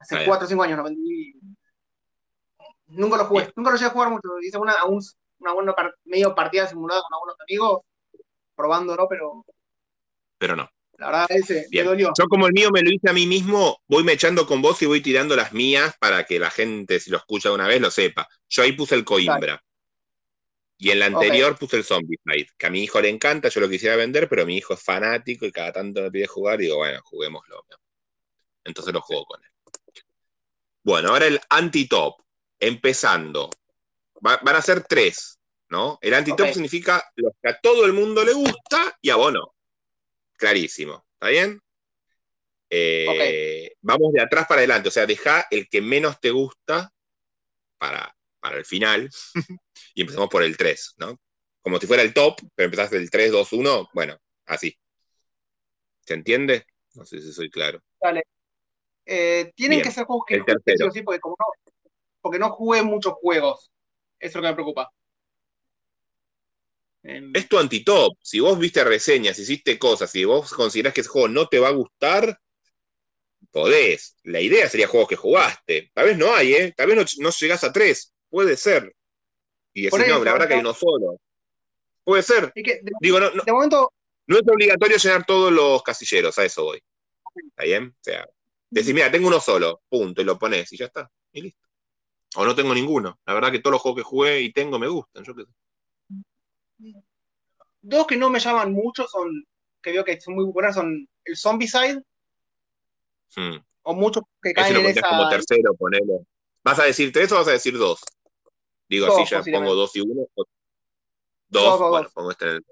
hace 4 o 5 años, lo vendí. Nunca lo jugué, nunca lo llegué a jugar mucho. Hice una, una buena medio partida simulada con algunos amigos, probándolo, pero. Pero no. La verdad, ese me dolió. Yo, como el mío me lo hice a mí mismo, voy me echando con vos y voy tirando las mías para que la gente, si lo escucha una vez, lo sepa. Yo ahí puse el Coimbra. Y en la anterior puse el Zombie Fight, que a mi hijo le encanta, yo lo quisiera vender, pero mi hijo es fanático y cada tanto me pide jugar y digo, bueno, juguémoslo. Entonces lo juego con él. Bueno, ahora el anti-top. Empezando. Van a ser tres, ¿no? El anti-top significa lo que a todo el mundo le gusta y a vos no. Clarísimo. ¿Está bien? Eh, vamos de atrás para adelante, o sea, deja el que menos te gusta para, para el final y empezamos por el 3, ¿no? Como si fuera el top, pero empezás del 3, 2, 1, bueno, así. ¿Se entiende? No sé si soy claro. Dale. Eh, tienen que ser juegos que el tercero. Sí, porque, como no, porque no jugué muchos juegos. Eso es lo que me preocupa. Es tu anti-top. Si vos viste reseñas, hiciste cosas, si vos considerás que ese juego no te va a gustar, podés. La idea sería juegos que jugaste. Tal vez no hay, ¿eh? Tal vez no, no llegás a tres. Puede ser. Y decir, no, la verdad que hay uno solo. Puede ser. Digo, no, de momento... no es obligatorio llenar todos los casilleros, a eso voy. ¿Está bien? O sea, decir, mira, tengo uno solo, punto, y lo pones y ya está. Y listo. O no tengo ninguno. La verdad que todos los juegos que jugué y tengo me gustan, yo qué sé. Dos que no me llaman mucho son, que veo que son muy buenas, son el Zombicide. Hmm. O muchos que caen en esa... como tercero, ponelo. ¿Vas a decir tres o vas a decir dos? Digo así, ya pongo dos y uno. Dos, bueno, pongo este en el...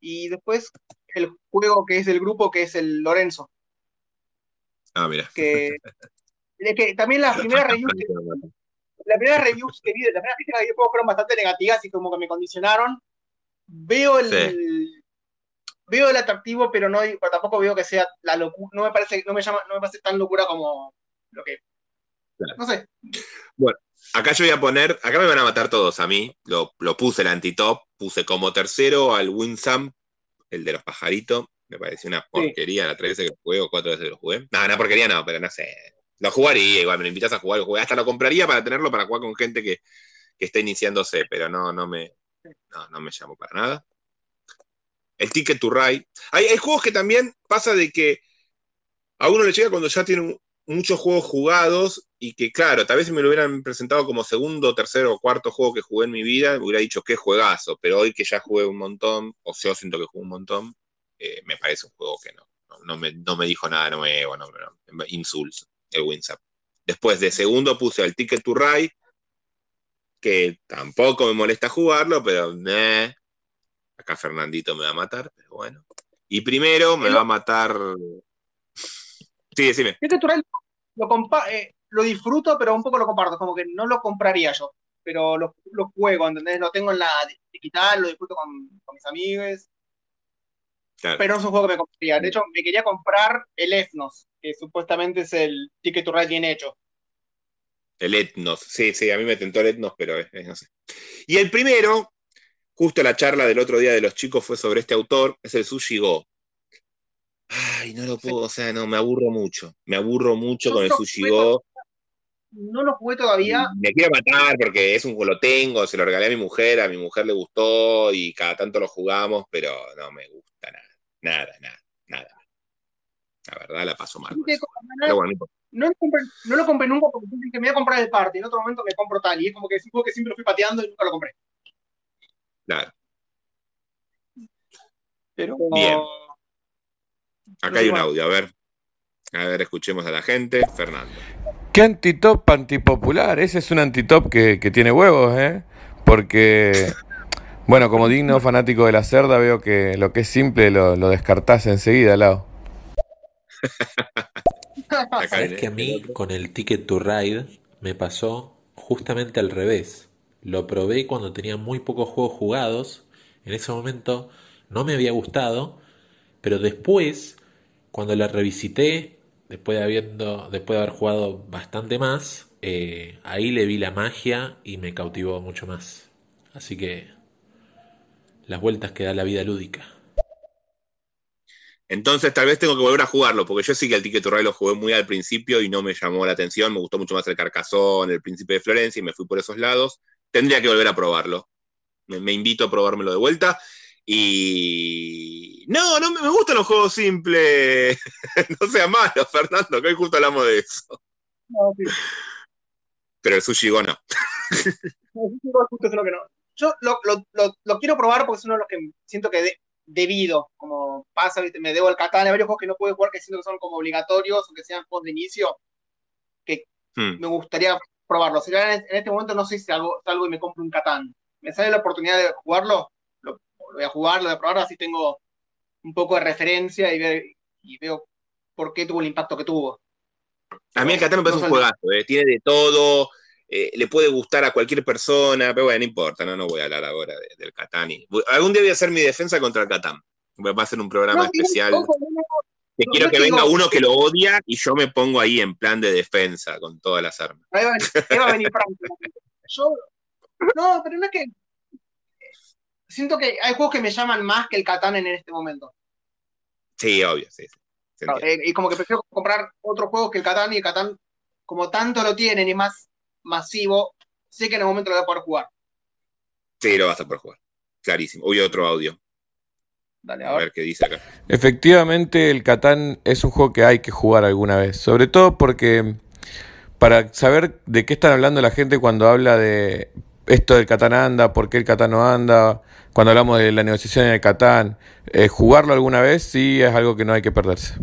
Y después el juego que es del grupo, que es el Lorenzo. Ah, mira. Que, que también las primeras reviews que, la primera reviews que vi, las primeras críticas que vi fueron bastante negativas y como que me condicionaron. Veo el, veo el atractivo, pero no tampoco veo que sea la locura, no me parece, no me llama, no me parece tan locura como lo que. No sé. Bueno, Acá yo voy a poner, acá me van a matar todos a mí, lo, puse el anti-top, puse como tercero al Winsam, el de los pajaritos, Me pareció una porquería la tres veces que lo jugué o cuatro veces que lo jugué. No, una porquería no, pero no sé. Lo jugaría igual, me lo invitas a jugar, lo jugué. Hasta lo compraría para tenerlo para jugar con gente que, que esté iniciándose, pero no, no me, no, no me llamo para nada. El Ticket to Ride. Hay, juegos que también pasa de que a uno le llega cuando ya tiene muchos juegos jugados y que, claro, tal vez si me lo hubieran presentado como segundo, tercero o cuarto juego que jugué en mi vida, me hubiera dicho qué juegazo, pero hoy que ya jugué un montón, o yo siento que jugué un montón, eh, me parece un juego que no, no, me, no me, dijo nada nuevo, no, insulso, el WinSap. Después de segundo puse el Ticket to Ride, que tampoco me molesta jugarlo, pero acá Fernandito me va a matar, pero bueno. Y primero me va a matar Sí, decime. Este tutorial lo, eh, lo disfruto, pero un poco lo comparto, como que no lo compraría yo, pero lo, juego, ¿entendés? Lo tengo en la digital, lo disfruto con, mis amigos. Pero no es un juego que me compraría. De hecho, me quería comprar el Ethnos, que supuestamente es el Ticket to Ride bien hecho. El Ethnos, sí, sí, a mí me tentó el Ethnos, pero no sé. Y el primero, justo la charla del otro día de los chicos fue sobre este autor, es el Sushi Go. Ay, no lo puedo, o sea, no, me aburro mucho. Me aburro mucho con el Sushi Go. No lo jugué todavía. Me quiero matar porque es un juego, lo tengo, se lo regalé a mi mujer, a mi mujer le gustó y cada tanto lo jugamos, pero no me gusta nada. Nada, nada. La verdad la paso mal. no, lo compré, no, lo compré, nunca porque que me voy a comprar el parte, en otro momento me compro tal. Y es como que es un juego que siempre lo fui pateando y nunca lo compré. Claro. Pero. Bien. Acá hay un audio, a ver. A ver, escuchemos a la gente. Fernando. ¿Qué antitop antipopular? Ese es un antitop que, que tiene huevos, ¿eh? Porque, bueno, como digno fanático de la cerda, veo que lo que es simple lo, lo descartás enseguida, lado. ¿Sabes que a mí con el Ticket to Ride me pasó justamente al revés? Lo probé cuando tenía muy pocos juegos jugados. En ese momento no me había gustado pero después, cuando la revisité, después de, habiendo, después de haber jugado bastante más, eh, ahí le vi la magia y me cautivó mucho más. Así que las vueltas que da la vida lúdica. Entonces tal vez tengo que volver a jugarlo, porque yo sí que el Ticket to Ride lo jugué muy al principio y no me llamó la atención, me gustó mucho más el Carcasón, el Príncipe de Florencia y me fui por esos lados. Tendría que volver a probarlo. me invito a probármelo de vuelta. Y no, no me gustan los juegos simples. no sea malo, Fernando, que hoy justo hablamos de eso. Pero el sushi go no. Yo lo, quiero probar porque es uno de los que siento que debido, como pasa, me debo al Catán, hay varios juegos que no puedo jugar que siento que son como obligatorios o que sean juegos de inicio, que hmm. me gustaría probarlo. en este momento no sé si salgo, salgo y me compro un Catán. Me sale la oportunidad de jugarlo, voy a jugarlo, voy a probarlo, así tengo un poco de referencia y, y veo por qué tuvo el impacto que tuvo. A mí el Catán me parece un juegazo, eh, tiene de todo, eh, le puede gustar a cualquier persona, pero bueno, no importa, no, no voy a hablar ahora del Catán. algún día voy a hacer mi defensa contra el Catán. Va a hacer un programa especial. que quiero que venga uno que lo odia y yo me pongo ahí en plan de defensa con todas las armas. Ahí va, a venir. Yo, no, pero no es que siento que hay juegos que me llaman más que el Catán en este momento. Sí, obvio, sí. Eh, y como que prefiero comprar otros juegos que el Catán y el Catán, como tanto lo tienen y más masivo, sé que en el momento lo voy a poder jugar. Sí, lo vas a poder jugar. Clarísimo. Hoy otro audio. Dale, a, ver qué dice acá. Efectivamente, el Catán es un juego que hay que jugar alguna vez. Sobre todo porque para saber de qué están hablando la gente cuando habla de esto del Catán anda, por qué el Catán no anda, cuando hablamos de la negociación en el Catán, eh, jugarlo alguna vez sí es algo que no hay que perderse.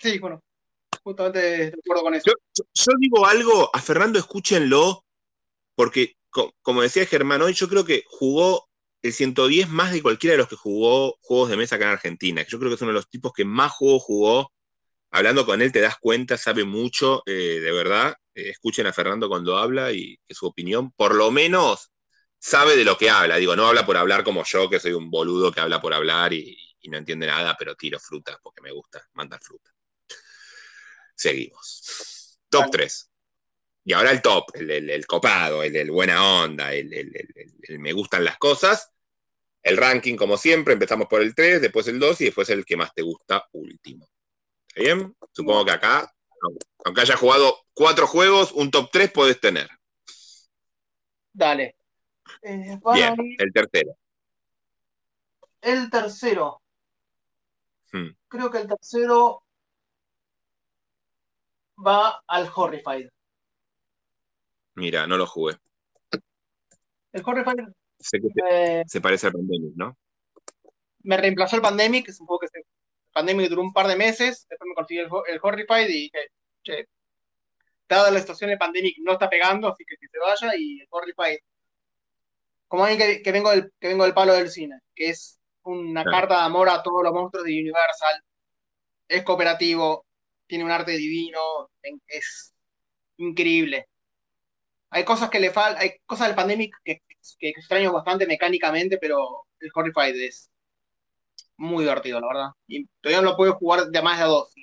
Sí, bueno, justamente de acuerdo con eso. Yo, digo algo, a Fernando escúchenlo, porque como decía Germán hoy, yo creo que jugó el 110 más de cualquiera de los que jugó juegos de mesa acá en Argentina. Yo creo que es uno de los tipos que más juegos jugó. Hablando con él te das cuenta, sabe mucho, eh, de verdad. Eh, escuchen a Fernando cuando habla y que su opinión, por lo menos, sabe de lo que habla. Digo, no habla por hablar como yo, que soy un boludo que habla por hablar y, no entiende nada, pero tiro fruta porque me gusta mandar fruta. Seguimos. Top 3. Y ahora el top, el, copado, el, buena onda, el, me gustan las cosas. el ranking, como siempre, empezamos por el 3, después el 2 y después el que más te gusta último. ¿Está bien? Supongo que acá, aunque hayas jugado cuatro juegos, un top 3 puedes tener. Dale. Eh, bien, el tercero. El tercero. Hmm. Creo que el tercero va al Horrified. Mira, no lo jugué. El Horrified. se parece al Pandemic, ¿no? Me reemplazó el Pandemic, es un juego que se. Pandemic duró un par de meses, después me conseguí el, el Horrified y dije, che, dada la situación de Pandemic no está pegando, así que que se vaya y el Horrified. Como alguien que, vengo del, que vengo del palo del cine, que es una carta de amor a todos los monstruos de Universal, es cooperativo, tiene un arte divino, es increíble hay cosas que le faltan, hay cosas del Pandemic que, extraño bastante mecánicamente, pero el Horrified es muy divertido, la verdad. Y todavía no lo puedo jugar de más de dos.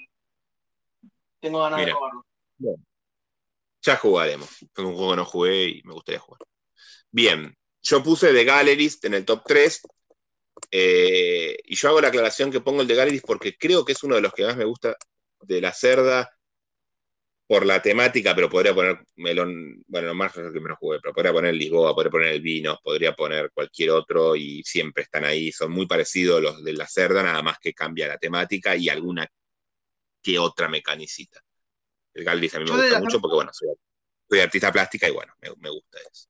Tengo ganas de jugarlo. Ya jugaremos. Es un juego que no jugué y me gustaría jugar. Bien, yo puse The Galleries en el top 3. Eh, y yo hago la aclaración que pongo el de Galleries porque creo que es uno de los que más me gusta de la cerda por la temática, pero podría poner melón, bueno, más que me lo jugué, pero podría poner Lisboa, podría poner el vino, podría poner cualquier otro y siempre están ahí, son muy parecidos los de la cerda, nada más que cambia la temática y alguna que otra mecanicita. El Galdis a mí me gusta mucho porque, bueno, soy, artista plástica y bueno, me, gusta eso.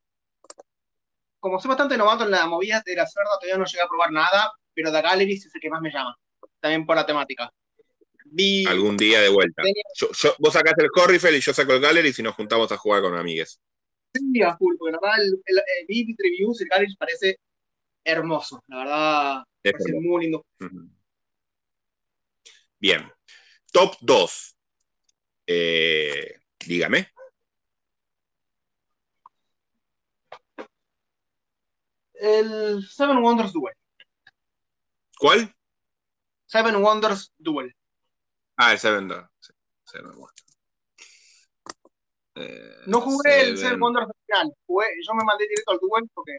Como soy bastante novato en la movida de la cerda, todavía no llegué a probar nada, pero The Galleries es el que más me llama, también por la temática. Algún día de vuelta. vos sacás el Corrifel y yo saco el Gallery y nos juntamos a jugar con amigues. Sí, a full, porque la verdad el, el, el Reviews, el Gallery parece hermoso. La verdad, parece muy lindo. Bien. Top 2. Eh, dígame. El Seven Wonders Duel. ¿Cuál? Seven Wonders Duel. Ah, el Seven Dawn. Eh, no jugué el Seven Wonders final. yo me mandé directo al Duel porque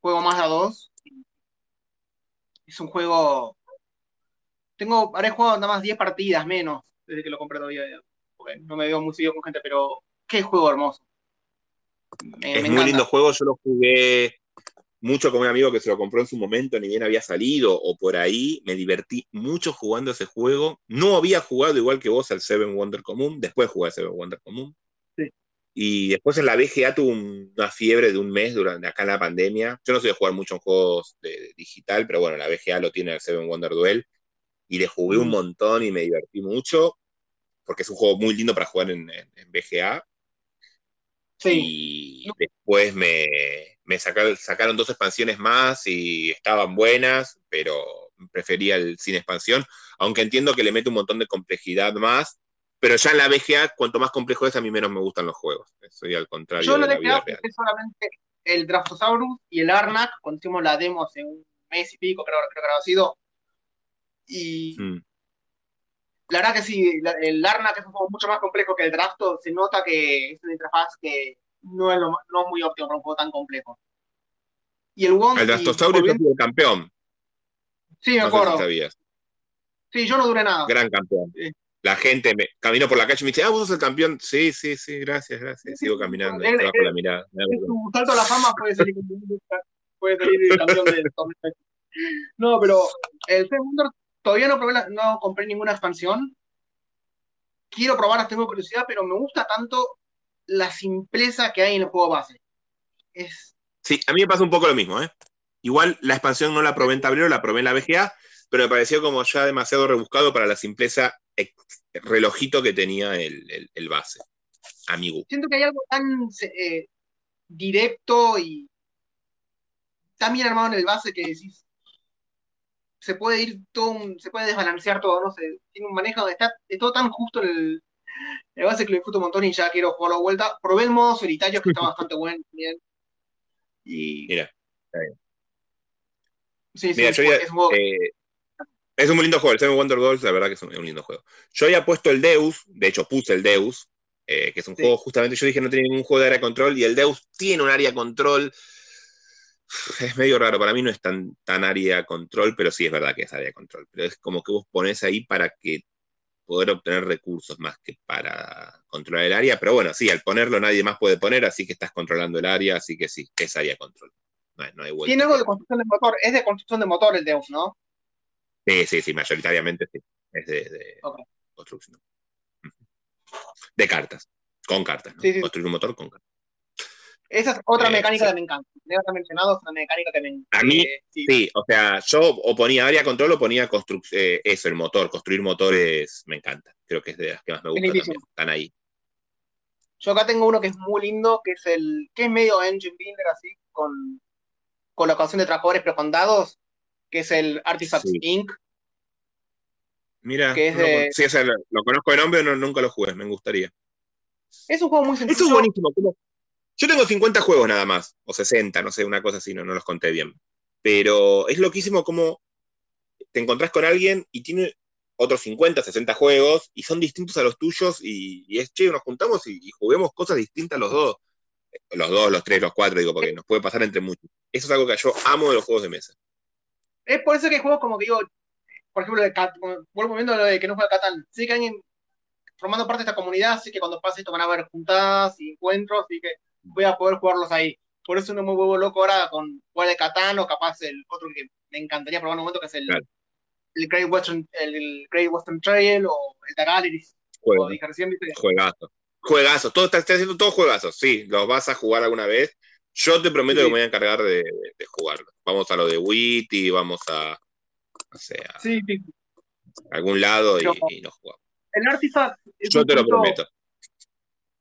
juego más a dos. Es un juego. Tengo, habré jugado nada más 10 partidas menos desde que lo compré todavía. no me veo muy seguido con gente, pero qué juego hermoso. es muy lindo juego, yo lo jugué mucho con un amigo que se lo compró en su momento, ni bien había salido o por ahí. Me divertí mucho jugando ese juego. No había jugado igual que vos al Seven Wonder Común, después jugué al Seven Wonder Común. Y después en la BGA tuve una fiebre de un mes durante acá en la pandemia. Yo no soy de jugar mucho en juegos de, digital, pero bueno, la BGA lo tiene el Seven Wonder Duel. Y le jugué un mm. montón y me divertí mucho, porque es un juego muy lindo para jugar en, en, BGA. Sí. Y después me, me sacaron, dos expansiones más y estaban buenas, pero prefería el sin expansión, aunque entiendo que le mete un montón de complejidad más, pero ya en la BGA, cuanto más complejo es, a mí menos me gustan los juegos. Soy al contrario. Yo lo de la vida solamente el Draftosaurus y el Arnak, cuando hicimos la demo hace un mes y pico, creo, creo que ha sido. Y mm. la verdad que sí, el Arnak es un juego mucho más complejo que el Drafto, se nota que es una interfaz que no es, no muy óptimo para un juego tan complejo. Y el Wong. El Drastosaurio es el campeón. Sí, me acuerdo. sí, yo no duré nada. Gran campeón. La gente me camino por la calle y me dice, ah, vos sos el campeón. Sí, sí, sí, gracias, gracias. Sigo caminando, el, trabajo la mirada. Tu salto a la fama puede salir, puede salir campeón del No, pero el segundo todavía no, probé no compré ninguna expansión. Quiero probar, tengo curiosidad, pero me gusta tanto la simpleza que hay en el juego base. Es... Sí, a mí me pasa un poco lo mismo, ¿eh? Igual la expansión no la probé en tablero, la probé en la VGA, pero me pareció como ya demasiado rebuscado para la simpleza relojito que tenía el, el, base. Amigo. Siento que hay algo tan eh, directo y tan bien armado en el base que decís. Se puede ir todo, se puede desbalancear todo, no sé. Tiene un manejo donde está todo tan justo en el, el base que lo disfruto un montón y ya quiero jugarlo de vuelta. Probé el modo solitario que está bastante bueno también. Y... Mira, está bien. Sí, sí, es, un eh, es un muy lindo juego. El Seven Wonder Dolls, la verdad que es un, lindo juego. Yo había puesto el Deus, de hecho puse el Deus, eh, que es un juego justamente, yo dije no tiene ningún juego de área de control, y el Deus tiene un área control, es medio raro, para mí no es tan, tan área control, pero sí es verdad que es área control. Pero es como que vos pones ahí para que poder obtener recursos más que para controlar el área. Pero bueno, sí, al ponerlo nadie más puede poner, así que estás controlando el área, así que sí, es área control. No, hay Tiene algo de construcción de motor, es de construcción de motor el Deus, ¿no? Sí, sí, sí, mayoritariamente sí. Es de, construcción. De cartas, con cartas, ¿no? Construir un motor con cartas. Esa es otra eh, mecánica que me encanta. Mencionado, es una mecánica que me encanta. A mí, sí. o sea, yo o ponía área control o ponía eh, eso, el motor. Construir motores me encanta. Creo que es de las que más me gustan. Están ahí. Yo acá tengo uno que es muy lindo, que es el. que es medio engine builder así, con colocación de trabajadores, pero con dados, que es el Artifacts Inc. Mira, sí, o sea, lo, conozco de nombre, pero nunca lo jugué, me gustaría. Es un juego muy sencillo. Eso es buenísimo. Yo tengo 50 juegos nada más, o 60, no sé, una cosa así, no, no los conté bien. Pero es loquísimo como te encontrás con alguien y tiene otros 50, 60 juegos y son distintos a los tuyos y, es, che, nos juntamos y, juguemos cosas distintas los dos. Los dos, los tres, los cuatro, digo, porque nos puede pasar entre muchos. Eso es algo que yo amo de los juegos de mesa. Es por eso que hay juegos como que digo, por ejemplo, de vuelvo viendo lo de que no juega Catán. Sí que alguien formando parte de esta comunidad, así que cuando pase esto van a haber juntadas y encuentros, y que voy a poder jugarlos ahí. Por eso no me vuelvo loco ahora con jugar de Catán o capaz el otro que me encantaría probar en un momento que es el, el, Great Western, el, Great Western Trail o el The Galleries. Juegazo. Juegazo. Todo, está, haciendo todos juegazos. Sí, los vas a jugar alguna vez. Yo te prometo que me voy a encargar de, de, jugarlo. Vamos a lo de Witty, vamos a, o sea, sí, algún lado y, nos jugamos. El Artifact. Yo te lo prometo.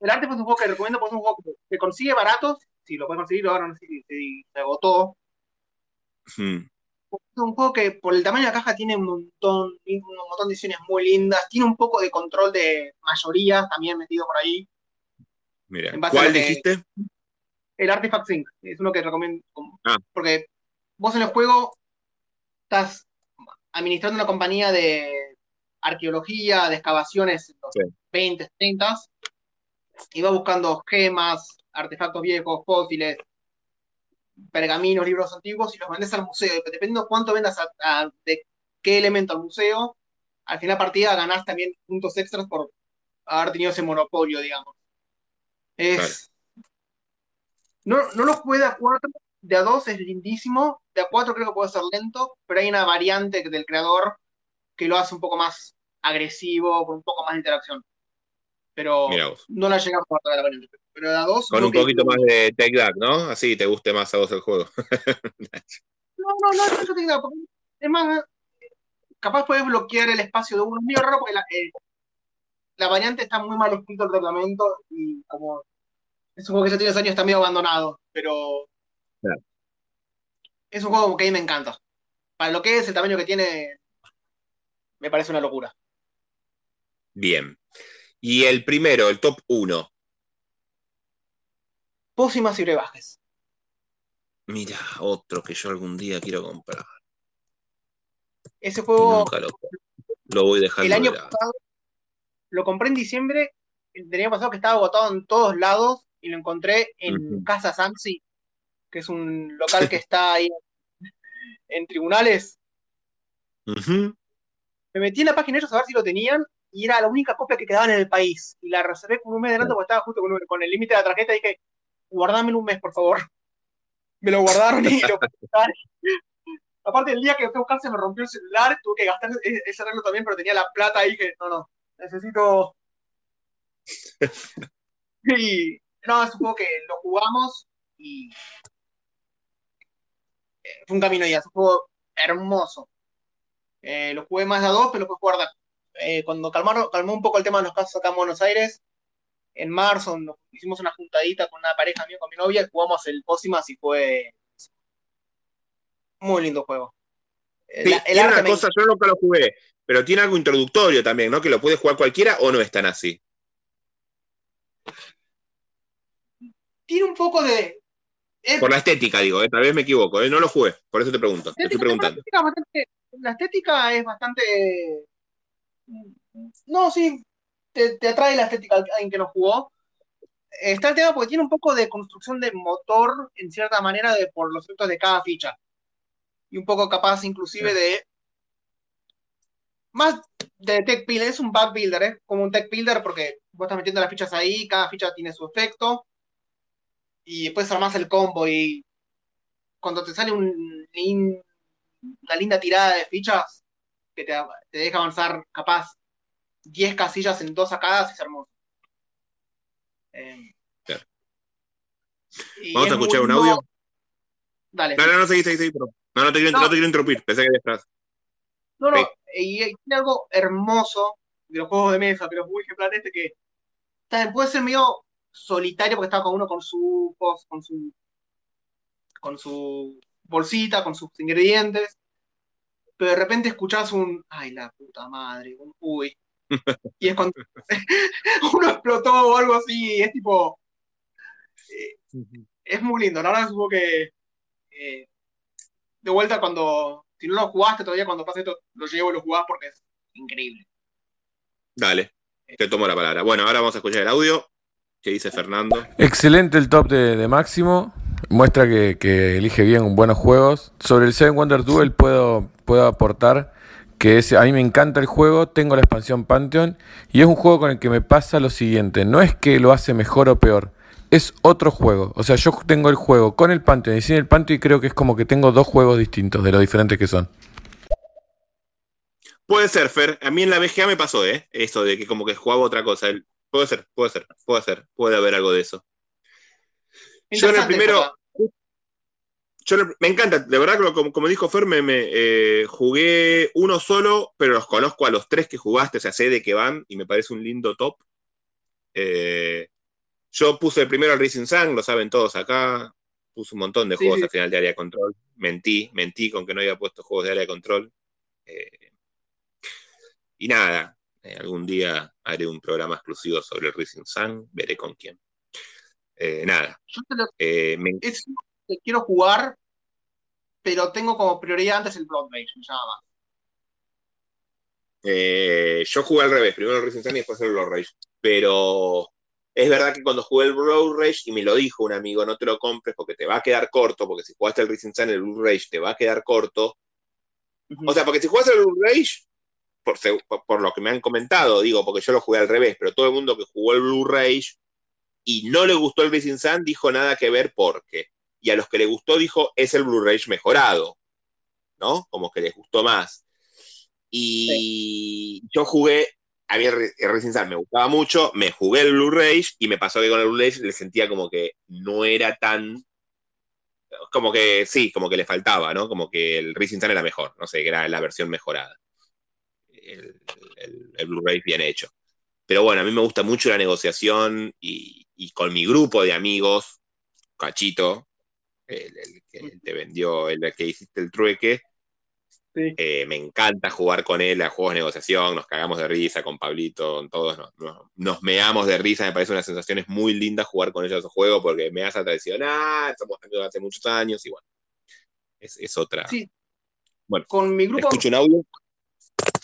El Artifact es un juego que recomiendo porque es un juego que consigue baratos. Si lo puedes conseguir, ahora no sé si, se agotó. Hmm. Es un juego que por el tamaño de la caja tiene un montón, un montón de ediciones muy lindas. Tiene un poco de control de mayoría también metido por ahí. Mira, ¿cuál dijiste? El Artifact Sync. Es uno que recomiendo. Ah. Porque vos en el juego estás administrando una compañía de arqueología, de excavaciones en los 20, 30, y va buscando gemas, artefactos viejos, fósiles, pergaminos, libros antiguos, y los vendes al museo. Y dependiendo cuánto vendas de qué elemento al museo, al final de la partida ganás también puntos extras por haber tenido ese monopolio, digamos. Es. No, no lo jugué de a de a 2 es lindísimo, de a 4 creo que puede ser lento, pero hay una variante del creador que lo hace un poco más agresivo, con un poco más de interacción. Pero no la llegamos a la variante. Pero de a 2. Con un poquito más de Take That, ¿no? Así te guste más a vos el juego. no, no, no, no, Take Es más, capaz puedes bloquear el espacio de uno. Es medio raro porque la, eh, la variante está muy mal escrito el reglamento y como es un juego que ya tiene años está medio abandonado, pero es un juego que a mí me encanta. Para lo que es el tamaño que tiene, me parece una locura. Bien. Y el primero, el top 1. Pócimas y brebajes. Mira, otro que yo algún día quiero comprar. Ese juego. lo, voy dejando. El año pasado lo compré en diciembre. El año pasado que estaba agotado en todos lados y lo encontré en Casa Samsi que es un local que está ahí en tribunales. Me metí en la página de ellos a ver si lo tenían y era la única copia que quedaba en el país. Y la reservé con un mes de adelanto porque estaba justo con, el límite de la tarjeta y dije, guardame un mes, por favor. Me lo guardaron y lo Aparte, el día que fui a buscar se me rompió el celular, tuve que gastar e-, ese arreglo también, pero tenía la plata ahí que, no, no, necesito... y no, es un juego que lo jugamos y fue un camino ya, fue hermoso. Eh, lo jugué más a dos, pero lo pude jugar eh, cuando calmaron, calmó un poco el tema de los casos acá en Buenos Aires, en marzo hicimos una juntadita con una pareja mía, con mi novia, y jugamos el Pósimas y fue muy lindo juego. Sí, una cosa, yo nunca lo jugué, pero tiene algo introductorio también, ¿no? Que lo puede jugar cualquiera o no es tan así. Tiene un poco de, por la estética, digo, eh, tal vez me equivoco, eh, no lo jugué, por eso te pregunto. te estoy preguntando. La estética, es bastante. No, sí, te, atrae la estética alguien que no jugó. está el tema porque tiene un poco de construcción de motor, en cierta manera, de, por los efectos de cada ficha. Y un poco capaz, inclusive, de. Más de tech builder, es un back builder, es como un tech builder porque vos estás metiendo las fichas ahí, cada ficha tiene su efecto. Y después armás el combo y cuando te sale un, una linda tirada de fichas que te, te deja avanzar capaz 10 casillas en dos sacadas, es hermoso. Eh, Vamos a escuchar un audio. Dale. No, no, no, seguí, seguí, seguí, pero... No, no te, quiero, no. te quiero interrumpir, pensé que estás. No, no, y tiene algo hermoso de los juegos de mesa, pero muy ejemplar este que también puede ser medio solitario porque está con uno con su con su con su bolsita, con sus ingredientes, pero de repente escuchás un ay la puta madre, un uy. Y es cuando uno explotó o algo así, es tipo eh, es muy lindo, la verdad supongo que eh, de vuelta cuando si no lo jugaste todavía, cuando pase esto, lo llevo y lo jugás porque es increíble. Dale, te tomo la palabra. Bueno, ahora vamos a escuchar el audio que dice Fernando. Excelente el top de, de Máximo. Muestra que, elige bien buenos juegos. Sobre el Seven Wonder Duel puedo, puedo aportar que a mí me encanta el juego, tengo la expansión Pantheon y es un juego con el que me pasa lo siguiente, no es que lo hace mejor o peor, es otro juego. O sea, yo tengo el juego con el Pantheon y sin el Pantheon y creo que es como que tengo dos juegos distintos de lo diferentes que son. Puede ser, Fer. A mí en la BGA me pasó, ¿eh? Eso de que como que jugaba otra cosa. Puede ser, puede ser, puede ser. Puede haber algo de eso. Yo en el primero... Yo me encanta, de verdad, como, como dijo Fer, me, me eh, jugué uno solo, pero los conozco a los tres que jugaste, o sea, sé de qué van y me parece un lindo top. Eh, yo puse el primero al Racing Sun, lo saben todos acá. Puse un montón de juegos al final de área de control. Mentí, mentí con que no había puesto juegos de área de control. Eh, y nada, eh, algún día haré un programa exclusivo sobre el Racing Sun, veré con quién. Eh, nada. Yo te lo... me... Es que quiero jugar, pero tengo como prioridad antes el Rage, me llama más. yo jugué al revés, primero el Racing Sun y después el Blood Rage. Pero es verdad que cuando jugué el Road Rage, y me lo dijo un amigo, no te lo compres porque te va a quedar corto, porque si jugaste el Racing Sun, el Blue Rage te va a quedar corto. O sea, porque si jugaste el Blue Rage, por, por, lo que me han comentado, digo, porque yo lo jugué al revés, pero todo el mundo que jugó el Blue Rage y no le gustó el Racing Sun dijo nada que ver porque. Y a los que le gustó dijo, es el Blue Rage mejorado, ¿no? Como que les gustó más. Y sí. yo jugué a mí el Racing Sun me gustaba mucho, me jugué el Blue Rage y me pasó que con el Blue Rage le sentía como que no era tan. Como que sí, como que le faltaba, ¿no? Como que el Racing Sun era mejor, no sé, que era la versión mejorada. El, el, el Blue Rage bien hecho. Pero bueno, a mí me gusta mucho la negociación y, y con mi grupo de amigos, Cachito, el, el que te vendió, el que hiciste el trueque, Sí. Eh, me encanta jugar con él a juegos de negociación, nos cagamos de risa con Pablito, con todos, nos, nos, nos meamos de risa, me parece una sensación es muy linda jugar con ellos esos juegos porque me hace traicionar, somos amigos hace muchos años y bueno, es, es otra. Sí. Bueno, con mi grupo. Escucho un audio.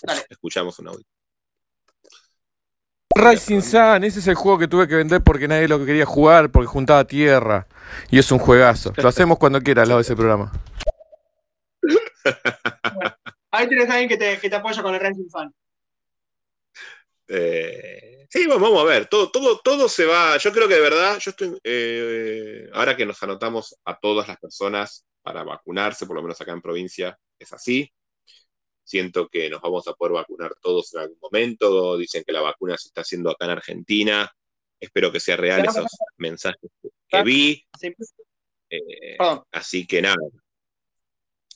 Dale. Escuchamos un audio. Rising Sun, ese es el juego que tuve que vender porque nadie lo quería jugar, porque juntaba tierra. Y es un juegazo. Lo hacemos cuando quiera al lado de ese programa. Bueno, ahí tienes a alguien que te, que te apoya con el ranking fan. Eh, sí, vamos a ver, todo, todo, todo se va, yo creo que de verdad, yo estoy, eh, ahora que nos anotamos a todas las personas para vacunarse, por lo menos acá en provincia, es así. Siento que nos vamos a poder vacunar todos en algún momento. Dicen que la vacuna se está haciendo acá en Argentina. Espero que sea real esos mensajes que vi. Eh, así que nada,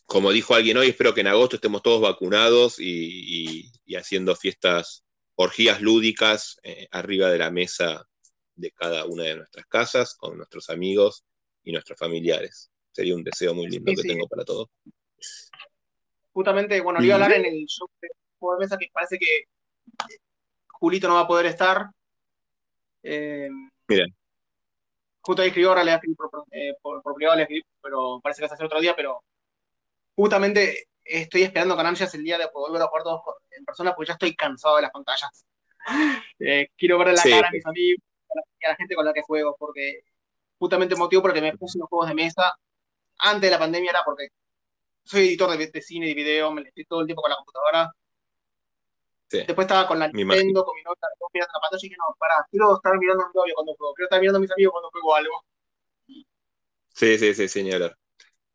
como dijo alguien hoy, espero que en agosto estemos todos vacunados y, y, y haciendo fiestas, orgías lúdicas eh, arriba de la mesa de cada una de nuestras casas, con nuestros amigos y nuestros familiares. Sería un deseo muy lindo sí, que sí. tengo para todos. Justamente, bueno, le iba a hablar en el show de juego de mesa que parece que Julito no va a poder estar. Eh, Mira. Justo ahí escribió, ahora le escribí por, eh, por, por privado, le escribí, pero parece que va a hacer otro día, pero justamente estoy esperando con ansias el día de poder volver a jugar todos en persona porque ya estoy cansado de las pantallas. Eh, quiero ver la sí. cara a mis amigos, a la, gente con la que juego, porque justamente el motivo por el que me puse los juegos de mesa antes de la pandemia era porque soy editor de, cine y video, me estoy todo el tiempo con la computadora. Después estaba con la Nintendo, con mi novia, mirando la pantalla y dije, no, pará, quiero estar mirando a mi novio cuando juego, quiero estar mirando a mis amigos cuando juego algo. Sí, sí, sí, señora.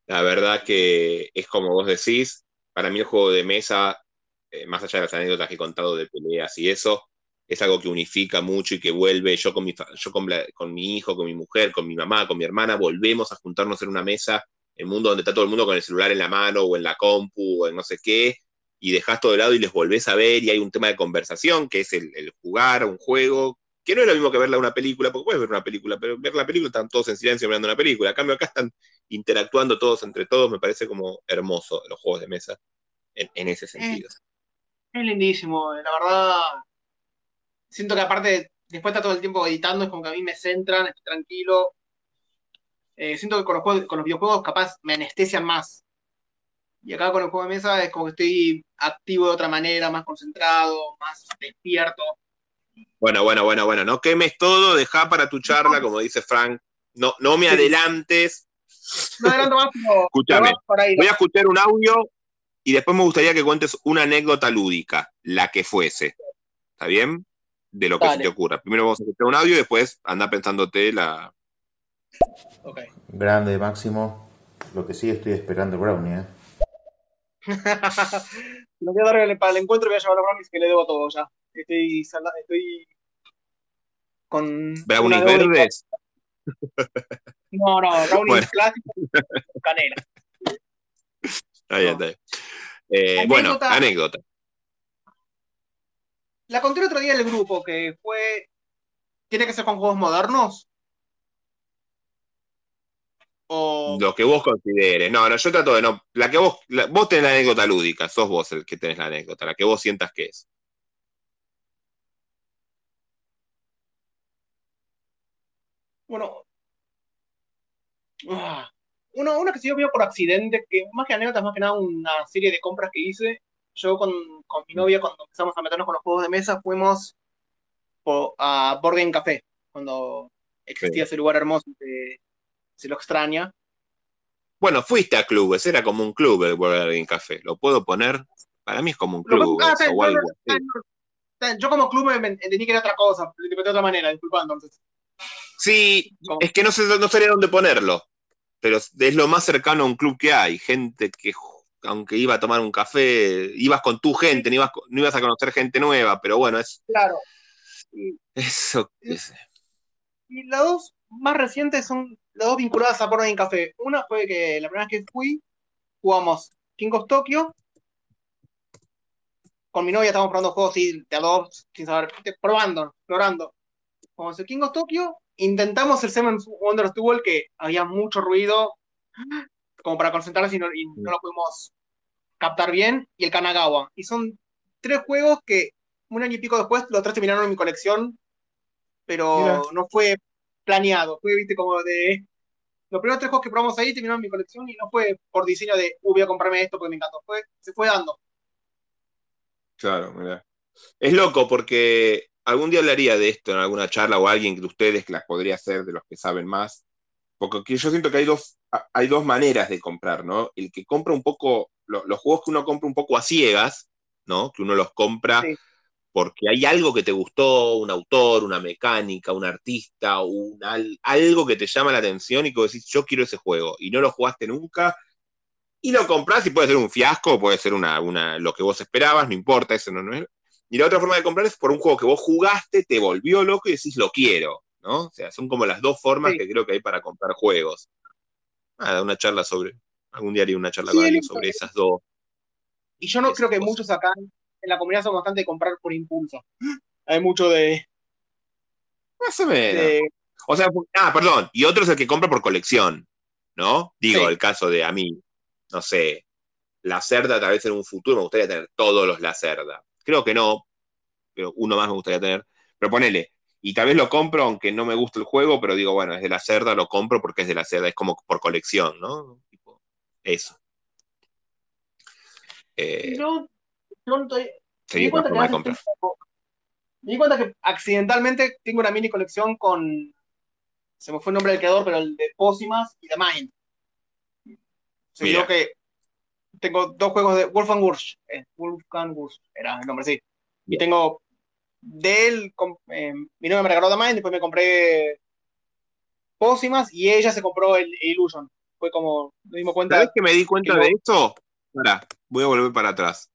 La verdad que es como vos decís, para mí el juego de mesa, eh, más allá de las anécdotas que he contado de peleas y eso, es algo que unifica mucho y que vuelve, yo con mi, yo con, con mi hijo, con mi mujer, con mi mamá, con mi hermana, volvemos a juntarnos en una mesa, un mundo donde está todo el mundo con el celular en la mano o en la compu o en no sé qué, y dejas todo de lado y les volvés a ver y hay un tema de conversación que es el, el jugar un juego, que no es lo mismo que verla una película, porque puedes ver una película, pero ver la película están todos en silencio mirando una película. En cambio, acá están interactuando todos entre todos, me parece como hermoso los juegos de mesa en, ese sentido. Es, lindísimo, la verdad. Siento que aparte, después está todo el tiempo editando, es como que a mí me centran, estoy tranquilo. Eh, siento que con los, con los videojuegos capaz me anestesian más. Y acá con el juego de mesa es como que estoy activo de otra manera, más concentrado, más despierto. Bueno, bueno, bueno, bueno, no quemes todo, deja para tu charla, como dice Frank. No, no me adelantes. No adelanto más, pero Escúchame, voy a escuchar un audio y después me gustaría que cuentes una anécdota lúdica, la que fuese. ¿Está bien? De lo que se te ocurra. Primero vamos a escuchar un audio y después anda pensándote la. Okay. Grande, Máximo. Lo que sí estoy esperando Brownie, ¿eh? Lo voy a dar para el encuentro y voy a llevar a Brownie que le debo todo ya. Estoy, estoy con. ¿Brownies verdes? No, no, brownies clásicos canela. Ahí está. Eh, bueno, anécdota. La conté el otro día en el grupo, que fue. ¿Tiene que ser con juegos modernos? O... Lo que vos consideres. No, no, yo trato de no. La que vos. vos tenés la anécdota lúdica, sos vos el que tenés la anécdota, la que vos sientas que es. Bueno. Ah, una, una que se dio por accidente, que más que anécdotas, más que nada una serie de compras que hice. Yo con, mi novia, cuando empezamos a meternos con los juegos de mesa, fuimos a Board Café, cuando existía ese lugar hermoso que se lo extraña. Bueno, fuiste a clubes, era como un club el Board Café. ¿Lo puedo poner? Para mí es como un club. Ah, yo como club me, entendí que era otra cosa, de otra manera, disculpando. Entonces. Sí, es que no sé, no sabía dónde ponerlo, pero es lo más cercano a un club que hay. Gente que, aunque iba a tomar un café, ibas con tu gente, no ibas, no ibas a conocer gente nueva, pero bueno, es. Claro. Eso. Y las dos más recientes son las dos vinculadas a Porno Café. Una fue que la primera vez que fui, jugamos King of Tokyo. Con mi novia estábamos probando juegos de a dos, sin saber, probando, explorando. Jugamos el King of Tokyo intentamos el Seven Wonders Duel, que había mucho ruido, como para concentrarnos y no, lo pudimos captar bien, y el Kanagawa. Y son tres juegos que un año y pico después los tres terminaron en mi colección, pero no fue planeado, fue, viste, como de... Los primeros tres juegos que probamos ahí terminaron en mi colección y no fue por diseño de, uh, voy a comprarme esto porque me encantó, fue, se fue dando. Claro, mira. Es loco porque algún día hablaría de esto en alguna charla o alguien de ustedes que las podría hacer, de los que saben más, porque yo siento que hay dos, hay dos maneras de comprar, ¿no? El que compra un poco, los juegos que uno compra un poco a ciegas, ¿no? Que uno los compra porque hay algo que te gustó, un autor, una mecánica, un artista, un, algo que te llama la atención y que decís, yo quiero ese juego, y no lo jugaste nunca, y lo compras y puede ser un fiasco, puede ser una, una, lo que vos esperabas, no importa, eso no, no es, y la otra forma de comprar es por un juego que vos jugaste, te volvió loco y decís, lo quiero, ¿no? O sea, son como las dos formas que creo que hay para comprar juegos. Nada, una charla sobre, algún día haría una charla sobre esas dos. Y yo no creo que muchos acá en la comunidad son bastante de comprar por impulso. Hay mucho de... Más o menos. O sea, ah, perdón, y otro es el que compra por colección, ¿no? Digo, el caso de a mí, no sé, la cerda tal vez en un futuro me gustaría tener todos los la cerda. Creo que no, pero uno más me gustaría tener. Pero ponele, y tal vez lo compro aunque no me guste el juego, pero digo, bueno, es de la cerda, lo compro porque es de la cerda, es como por colección, ¿no? eso. Eh, no, comprar. Me di cuenta que accidentalmente tengo una mini colección con. Se me fue el nombre del creador, pero el de Pósimas y de Mind. Se Mira. que tengo dos juegos de Wolfgang Wursch. eh, Wolfgang Wursch era el nombre, sí. Y tengo de él, eh, mi novia me regaló The Mind, después me compré Pósimas y ella se compró el Illusion. Fue como, nos dimos cuenta. ¿Sabés que me di cuenta que de no- esto? Pará, voy a volver para atrás.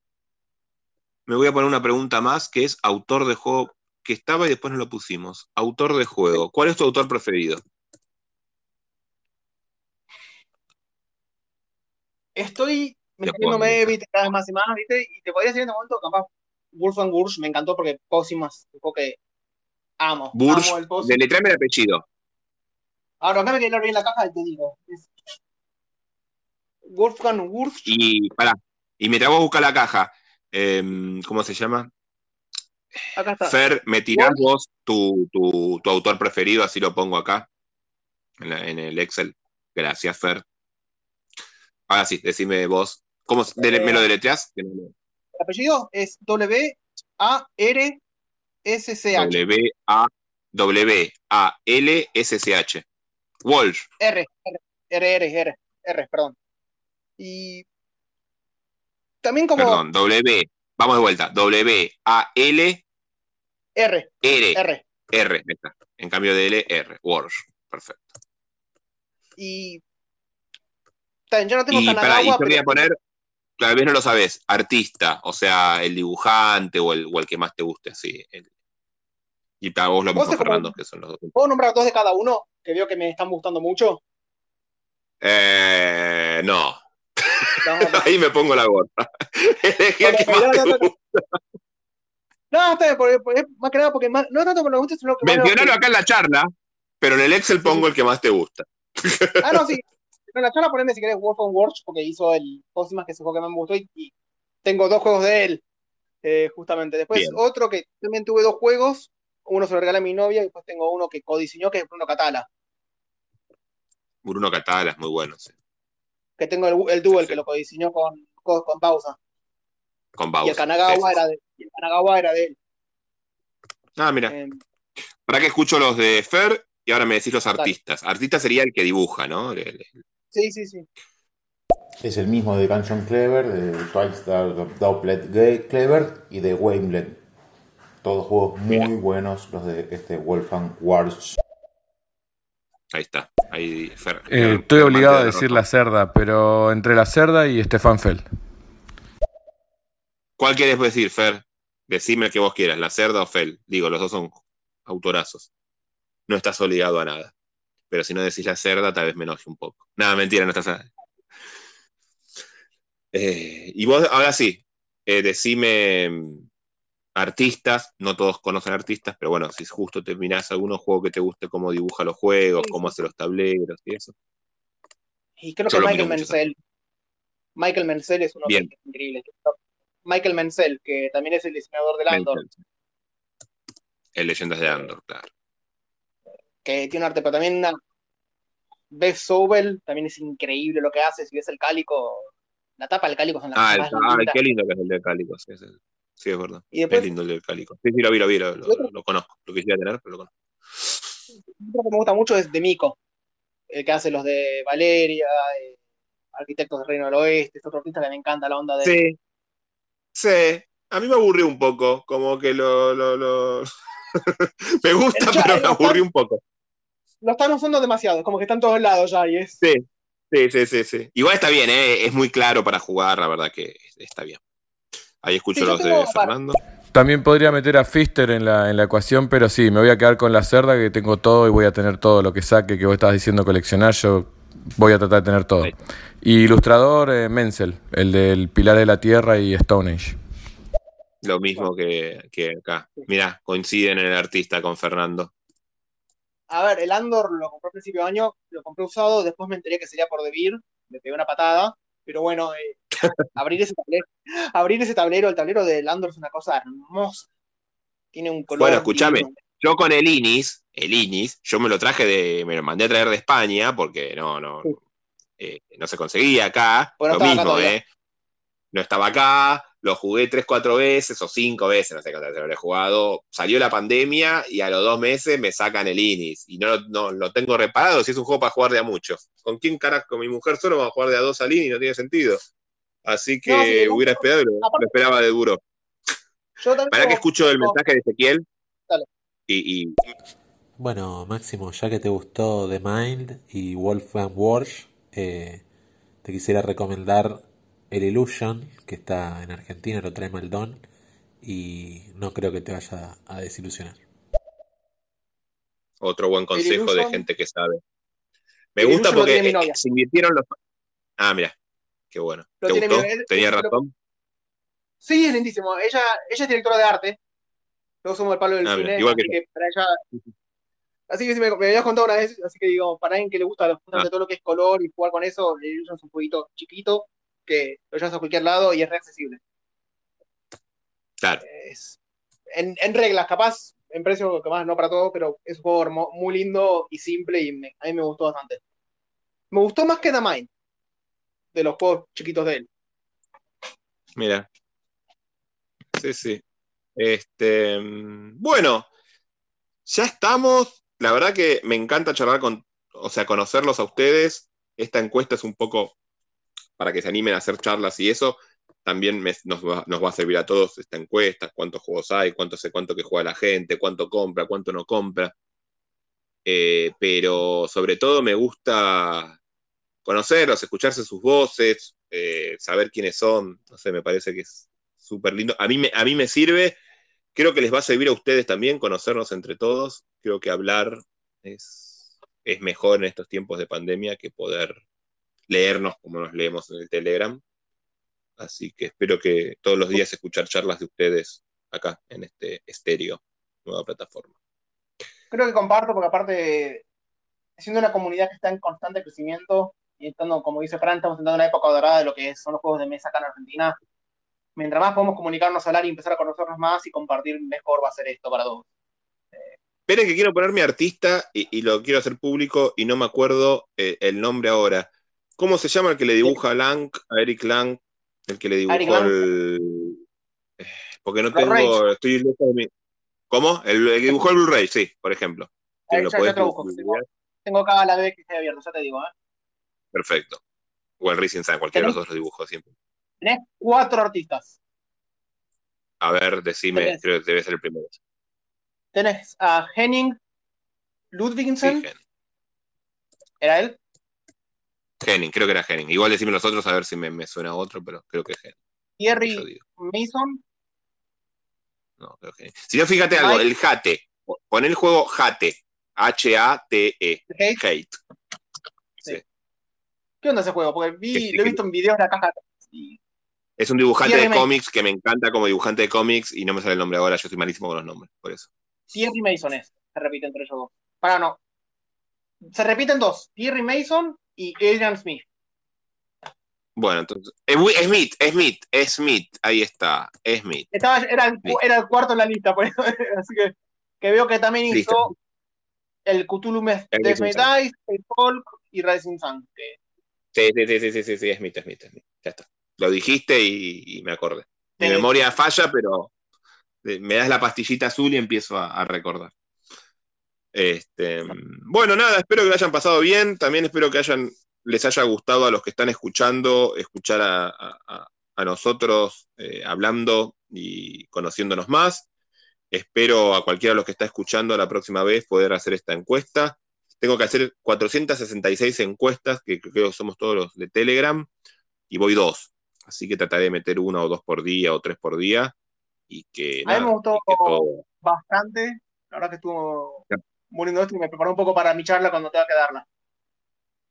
Me voy a poner una pregunta más que es autor de juego que estaba y después no lo pusimos. Autor de juego. ¿Cuál es tu autor preferido? Estoy metiéndome viste, cada vez más y más, ¿viste? Y te podría decir en este momento, capaz, Wolfgang Wursch me encantó porque Pósimas, un que amo. Bursch, amo el deletréame el apellido. Ahora, acá me quedé bien la caja y te digo. Es Wolfgang Wursch. Y pará, y mientras vos buscas la caja, em, ¿cómo se llama? Acá está. Fer, me tirás vos tu, tu- tu autor preferido, así lo pongo acá, en, la- en el Excel. Gracias, Fer. Ahora sí, decime vos. ¿Cómo me lo deletreás? No lo- El apellido es W-A-R-S-C-H. W A W A L S C H. Walsh. R, R, R, R, R, R, perdón. Y también como Perdón, W. Vamos de vuelta. W A L R, R R. En cambio de L R. Walsh. Perfecto. Y también yo no tengo Y para, y Kanagawa, yo quería pero poner, tal vez no lo sabés, artista, o sea, el dibujante o el, o el que más te guste, así. el- y para vos lo mismo, como- Fernando, que son los dos. ¿puedo nombrar dos de cada uno? Que veo que me están gustando mucho. Eh, no, ahí me pongo la gorra. Elegí el que más no, te gusta. no, está bien, porque- más que nada porque más- no tanto por lo que gusta, sino que Mencionalo lo acá en la charla, pero en el Excel pongo el que más te gusta. Ah, no, sí. En la charla poneme si querés Wolfgang Wursch, porque hizo el Pósimas, que es juego que más me gustó, y, y tengo dos juegos de él, eh, justamente. Después Bien. otro que también tuve dos juegos, uno se lo regalé a mi novia, y después tengo uno que codiseñó, que es Bruno Catala, Bruno Catala es muy bueno, sí, que tengo el, el Duel, que lo codiseñó con, con, con pausa. con Y Bowser. el Kanagawa era de, y el Kanagawa era de él. Ah, mira, Eh, para que escucho los de Fer y ahora me decís los artistas. Artista sería el que dibuja, ¿no? El- el- sí, sí, sí. Es el mismo de Gunshot Clever, de Twice Doublet Clever y de Wamelet. Todos juegos muy Mira. buenos los de este Wolfgang Wars. Ahí está. Ahí Fer. Eh, estoy obligado a decir la cerda, pero entre la cerda y Stefan Feld. ¿Cuál quieres decir, Fer? Decime el que vos quieras, la cerda o Fel. Digo, los dos son autorazos. No estás obligado a nada. Pero si no decís la cerda, tal vez me enoje un poco. Nada, mentira, no estás. Eh, y vos, ahora sí, eh, decime artistas. No todos conocen artistas, pero bueno, si justo te mirás algunos juegos que te guste, cómo dibuja los juegos, Sí, cómo sí. hace los tableros y eso. Y creo Yo que Michael Menzel. Michael Menzel es uno Bien. que es increíble. Michael Menzel, que también es el diseñador del Andor. El Leyendas de Andor, claro. que tiene un arte, pero también una. Beth Sobel también es increíble lo que hace. Si ves el cálico, la tapa del cálico son las Ah, el- lindas. qué lindo que es el del Cálico. Sí, el- sí, es verdad. Y después, Es lindo el del Cálico. Sí, sí, lo vi, lo vi, lo, conozco. Lo quisiera tener, pero lo conozco. otro que me gusta mucho es de Mico, el que hace los de Valeria, eh, Arquitectos del Reino del Oeste, es otro artista que me encanta la onda de. Sí. Sí. A mí me aburrió un poco. Como que lo. lo, lo- me gusta, ya- pero me aburrió un poco. Lo están usando demasiado, como que están todos lados ya y es. Sí. Sí, sí, sí, sí. Igual está bien, ¿eh? es muy claro para jugar, la verdad que está bien. Ahí escucho Sí, los de Fernando. También podría meter a Fister en la, en la ecuación, pero sí, me voy a quedar con la cerda, que tengo todo y voy a tener todo lo que saque, que vos estás diciendo coleccionar, yo voy a tratar de tener todo. Ahí. Y ilustrador, eh, Menzel, el del Pilar de la Tierra y Stone Age. Lo mismo que, que acá. Mirá, coinciden en el artista con Fernando. A ver, el Andor lo compré a principio de año, lo compré usado, después me enteré que sería por Debir, me pegué una patada, pero bueno, eh, abrir ese tablero, abrir ese tablero, el tablero del Andor es una cosa hermosa. Tiene un color. Bueno, escúchame. Yo con el Inis, el Inis, yo me lo traje de, me lo mandé a traer de España porque no, no, Sí. eh, no se conseguía acá. Bueno, lo acá mismo. ¿eh? No estaba acá, lo jugué tres, cuatro veces o cinco veces, no sé cuántas veces lo he jugado. Salió la pandemia y a los dos meses me sacan el Inis. Y no, no lo tengo reparado si es un juego para jugar de a muchos. ¿Con quién carajo? Con mi mujer solo va a jugar de a dos al Inis, no tiene sentido. Así que hubiera esperado, lo, lo esperaba de duro. Para que escucho el mensaje de Ezequiel. Dale. Y, Bueno, Máximo, ya que te gustó The Mind y Wolfgang Walsh, eh, te quisiera recomendar el Illusion, que está en Argentina, lo trae Maldón, y no creo que te vaya a desilusionar. Otro buen consejo de gente que sabe. Me gusta porque se invirtieron los. Ah, mira, qué bueno. ¿Te gustó? ¿Tenía razón? Sí, es lindísimo. Ella, ella es directora de arte. Todos somos el palo del ah, cine. igual así que, para ella. Así que me, me habías contado una vez, así que digo, para alguien que le gusta ah. todo lo que es color y jugar con eso, el Illusion es un jueguito chiquito que lo llevas a cualquier lado y es re accesible. Claro. en, reglas, capaz, en precio, capaz no para todo, pero es un juego muy lindo y simple y a mí me gustó bastante. Me gustó más que The Mind, de los juegos chiquitos de él. Mira. Sí, sí. Este, bueno, ya estamos. La verdad que me encanta charlar con, o sea, conocerlos a ustedes. Esta encuesta es un poco para que se animen a hacer charlas y eso, también nos, va, a servir a todos esta encuesta, cuántos juegos hay, cuánto sé cuánto que juega la gente, cuánto compra, cuánto no compra. Eh, pero sobre todo me gusta conocerlos, escucharse sus voces, eh, saber quiénes son, no sé, me parece que es súper lindo. A mí, me, a mí me sirve, creo que les va a servir a ustedes también conocernos entre todos, creo que hablar es, es mejor en estos tiempos de pandemia que poder leernos como nos leemos en el Telegram. Así que espero que todos los días escuchar charlas de ustedes acá en este estéreo, nueva plataforma. Creo que comparto, porque aparte, siendo una comunidad que está en constante crecimiento, estando, como dice Fran, estamos entrando en una época dorada de lo que son los juegos de mesa acá en Argentina. Mientras más podemos comunicarnos, hablar y empezar a conocernos más y compartir mejor va a ser esto para todos. Esperen que quiero poner mi artista y, lo quiero hacer público y no me acuerdo eh, el nombre ahora. ¿Cómo se llama el que le dibuja a Lang, a Eric Lang? El que le dibujó el. Eh, porque no tengo. Estoy lejos de mi. ¿Cómo? El, que dibujó el Blu-ray, sí, por ejemplo. lo tengo, tengo, acá la B que está abierta, ya te digo, ¿eh? Perfecto. O el Racing Sun, cualquiera de los dos lo dibujó siempre. Tenés cuatro artistas. A ver, decime, creo que debe ser el primero. Tenés a Henning Ludwigsen. ¿Era él? Henning, creo que era Henning. Igual decime los otros a ver si me, suena otro, pero creo que es Henning. Thierry Mason. No, creo que Si no, fíjate algo, el Jate. Pon el juego Jate. H-A-T-E. Hate. ¿Qué onda ese juego? Porque lo he visto en videos de la caja. Es un dibujante de cómics que me encanta como dibujante de cómics y no me sale el nombre ahora, yo soy malísimo con los nombres, por eso. Thierry Mason es, se repite entre ellos dos. Para no. Se repiten dos, Thierry Mason y Adrian Smith. Bueno, entonces. Smith, Smith, Smith, ahí está, Smith. Estaba, era, el, era, el, cuarto en la lista, por eso, así que, que veo que también hizo el Cthulhu de Smith Ice, el Folk y Rising Sun. Sí, sí, sí, sí, sí, sí, Smith, Smith, Smith, ya está. Lo dijiste y, me acordé. Mi memoria falla, pero me das la pastillita azul y empiezo a recordar. Este, bueno, nada, espero que lo hayan pasado bien. También espero que hayan, les haya gustado a los que están escuchando, escuchar a, nosotros eh, hablando y conociéndonos más. Espero a cualquiera de los que está escuchando la próxima vez poder hacer esta encuesta. Tengo que hacer 466 encuestas, que creo que somos todos los de Telegram, y voy dos. Así que trataré de meter una o dos por día o tres por día. Y que. A mí me gustó bastante. La verdad que estuvo muriendo esto y me preparó un poco para mi charla cuando tenga que darla.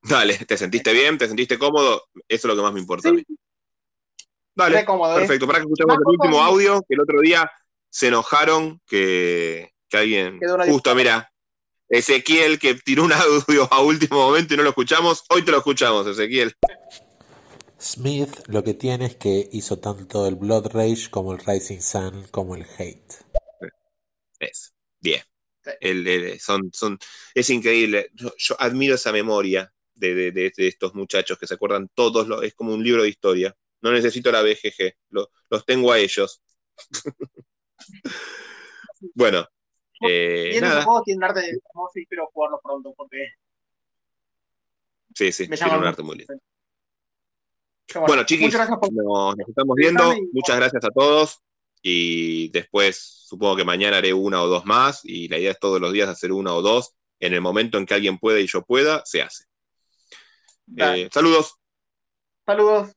Dale, ¿te sentiste bien? ¿Te sentiste cómodo? Eso es lo que más me importa a mí. Dale, ¿eh? perfecto. Para que escuchemos el último audio, que el otro día se enojaron que, que alguien, justo, mira, Ezequiel que tiró un audio a último momento y no lo escuchamos, hoy te lo escuchamos, Ezequiel. Smith lo que tiene es que hizo tanto el Blood Rage como el Rising Sun como el Hate. Es, bien son, son, es increíble. Yo, admiro esa memoria de, estos muchachos que se acuerdan todos, es como un libro de historia. No necesito la BGG. los tengo a ellos. bueno. Eh, nada. juego tiene un arte hermoso y espero jugarlo pronto porque. Sí, sí, tiene un arte muy lindo. Bueno, chiquis, nos, estamos viendo. Muchas gracias a todos. Y después, supongo que mañana haré una o dos más. Y la idea es todos los días hacer una o dos. En el momento en que alguien pueda y yo pueda, se hace. Eh, saludos. Saludos.